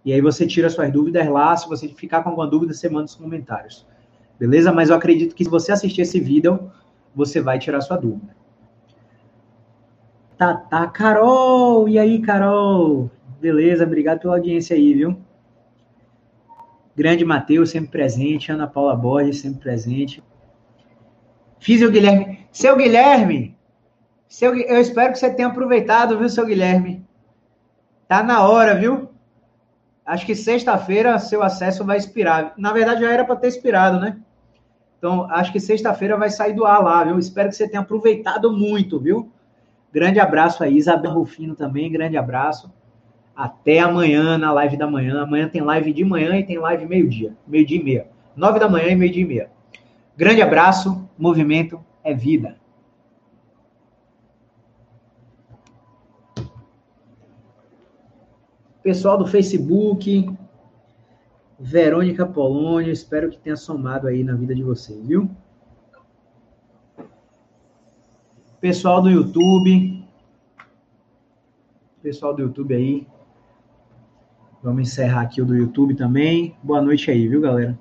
E aí você tira suas dúvidas lá. Se você ficar com alguma dúvida, você manda os comentários. Beleza? Mas eu acredito que se você assistir esse vídeo, você vai tirar sua dúvida. Tá, tá, Carol! E aí, Carol? Beleza, obrigado pela audiência aí, viu? Grande Matheus, sempre presente. Ana Paula Borges, sempre presente. Fiz o Guilherme. Seu Guilherme! Seu, eu espero que você tenha aproveitado, viu, seu Guilherme? Tá na hora, viu? Acho que sexta-feira seu acesso vai expirar. Na verdade, já era para ter expirado, né? Então, acho que sexta-feira vai sair do ar lá, viu? Espero que você tenha aproveitado muito, viu? Grande abraço aí, Isabel Rufino também, grande abraço. Até amanhã na live da manhã. Amanhã tem live de manhã e tem live meio-dia, meio-dia e meia. Nove da manhã e meio-dia e meia. Grande abraço, movimento é vida. Pessoal do Facebook, Verônica Polônio, espero que tenha somado aí na vida de vocês, viu? Pessoal do YouTube. Pessoal do YouTube aí. Vamos encerrar aqui o do YouTube também. Boa noite aí, viu, galera?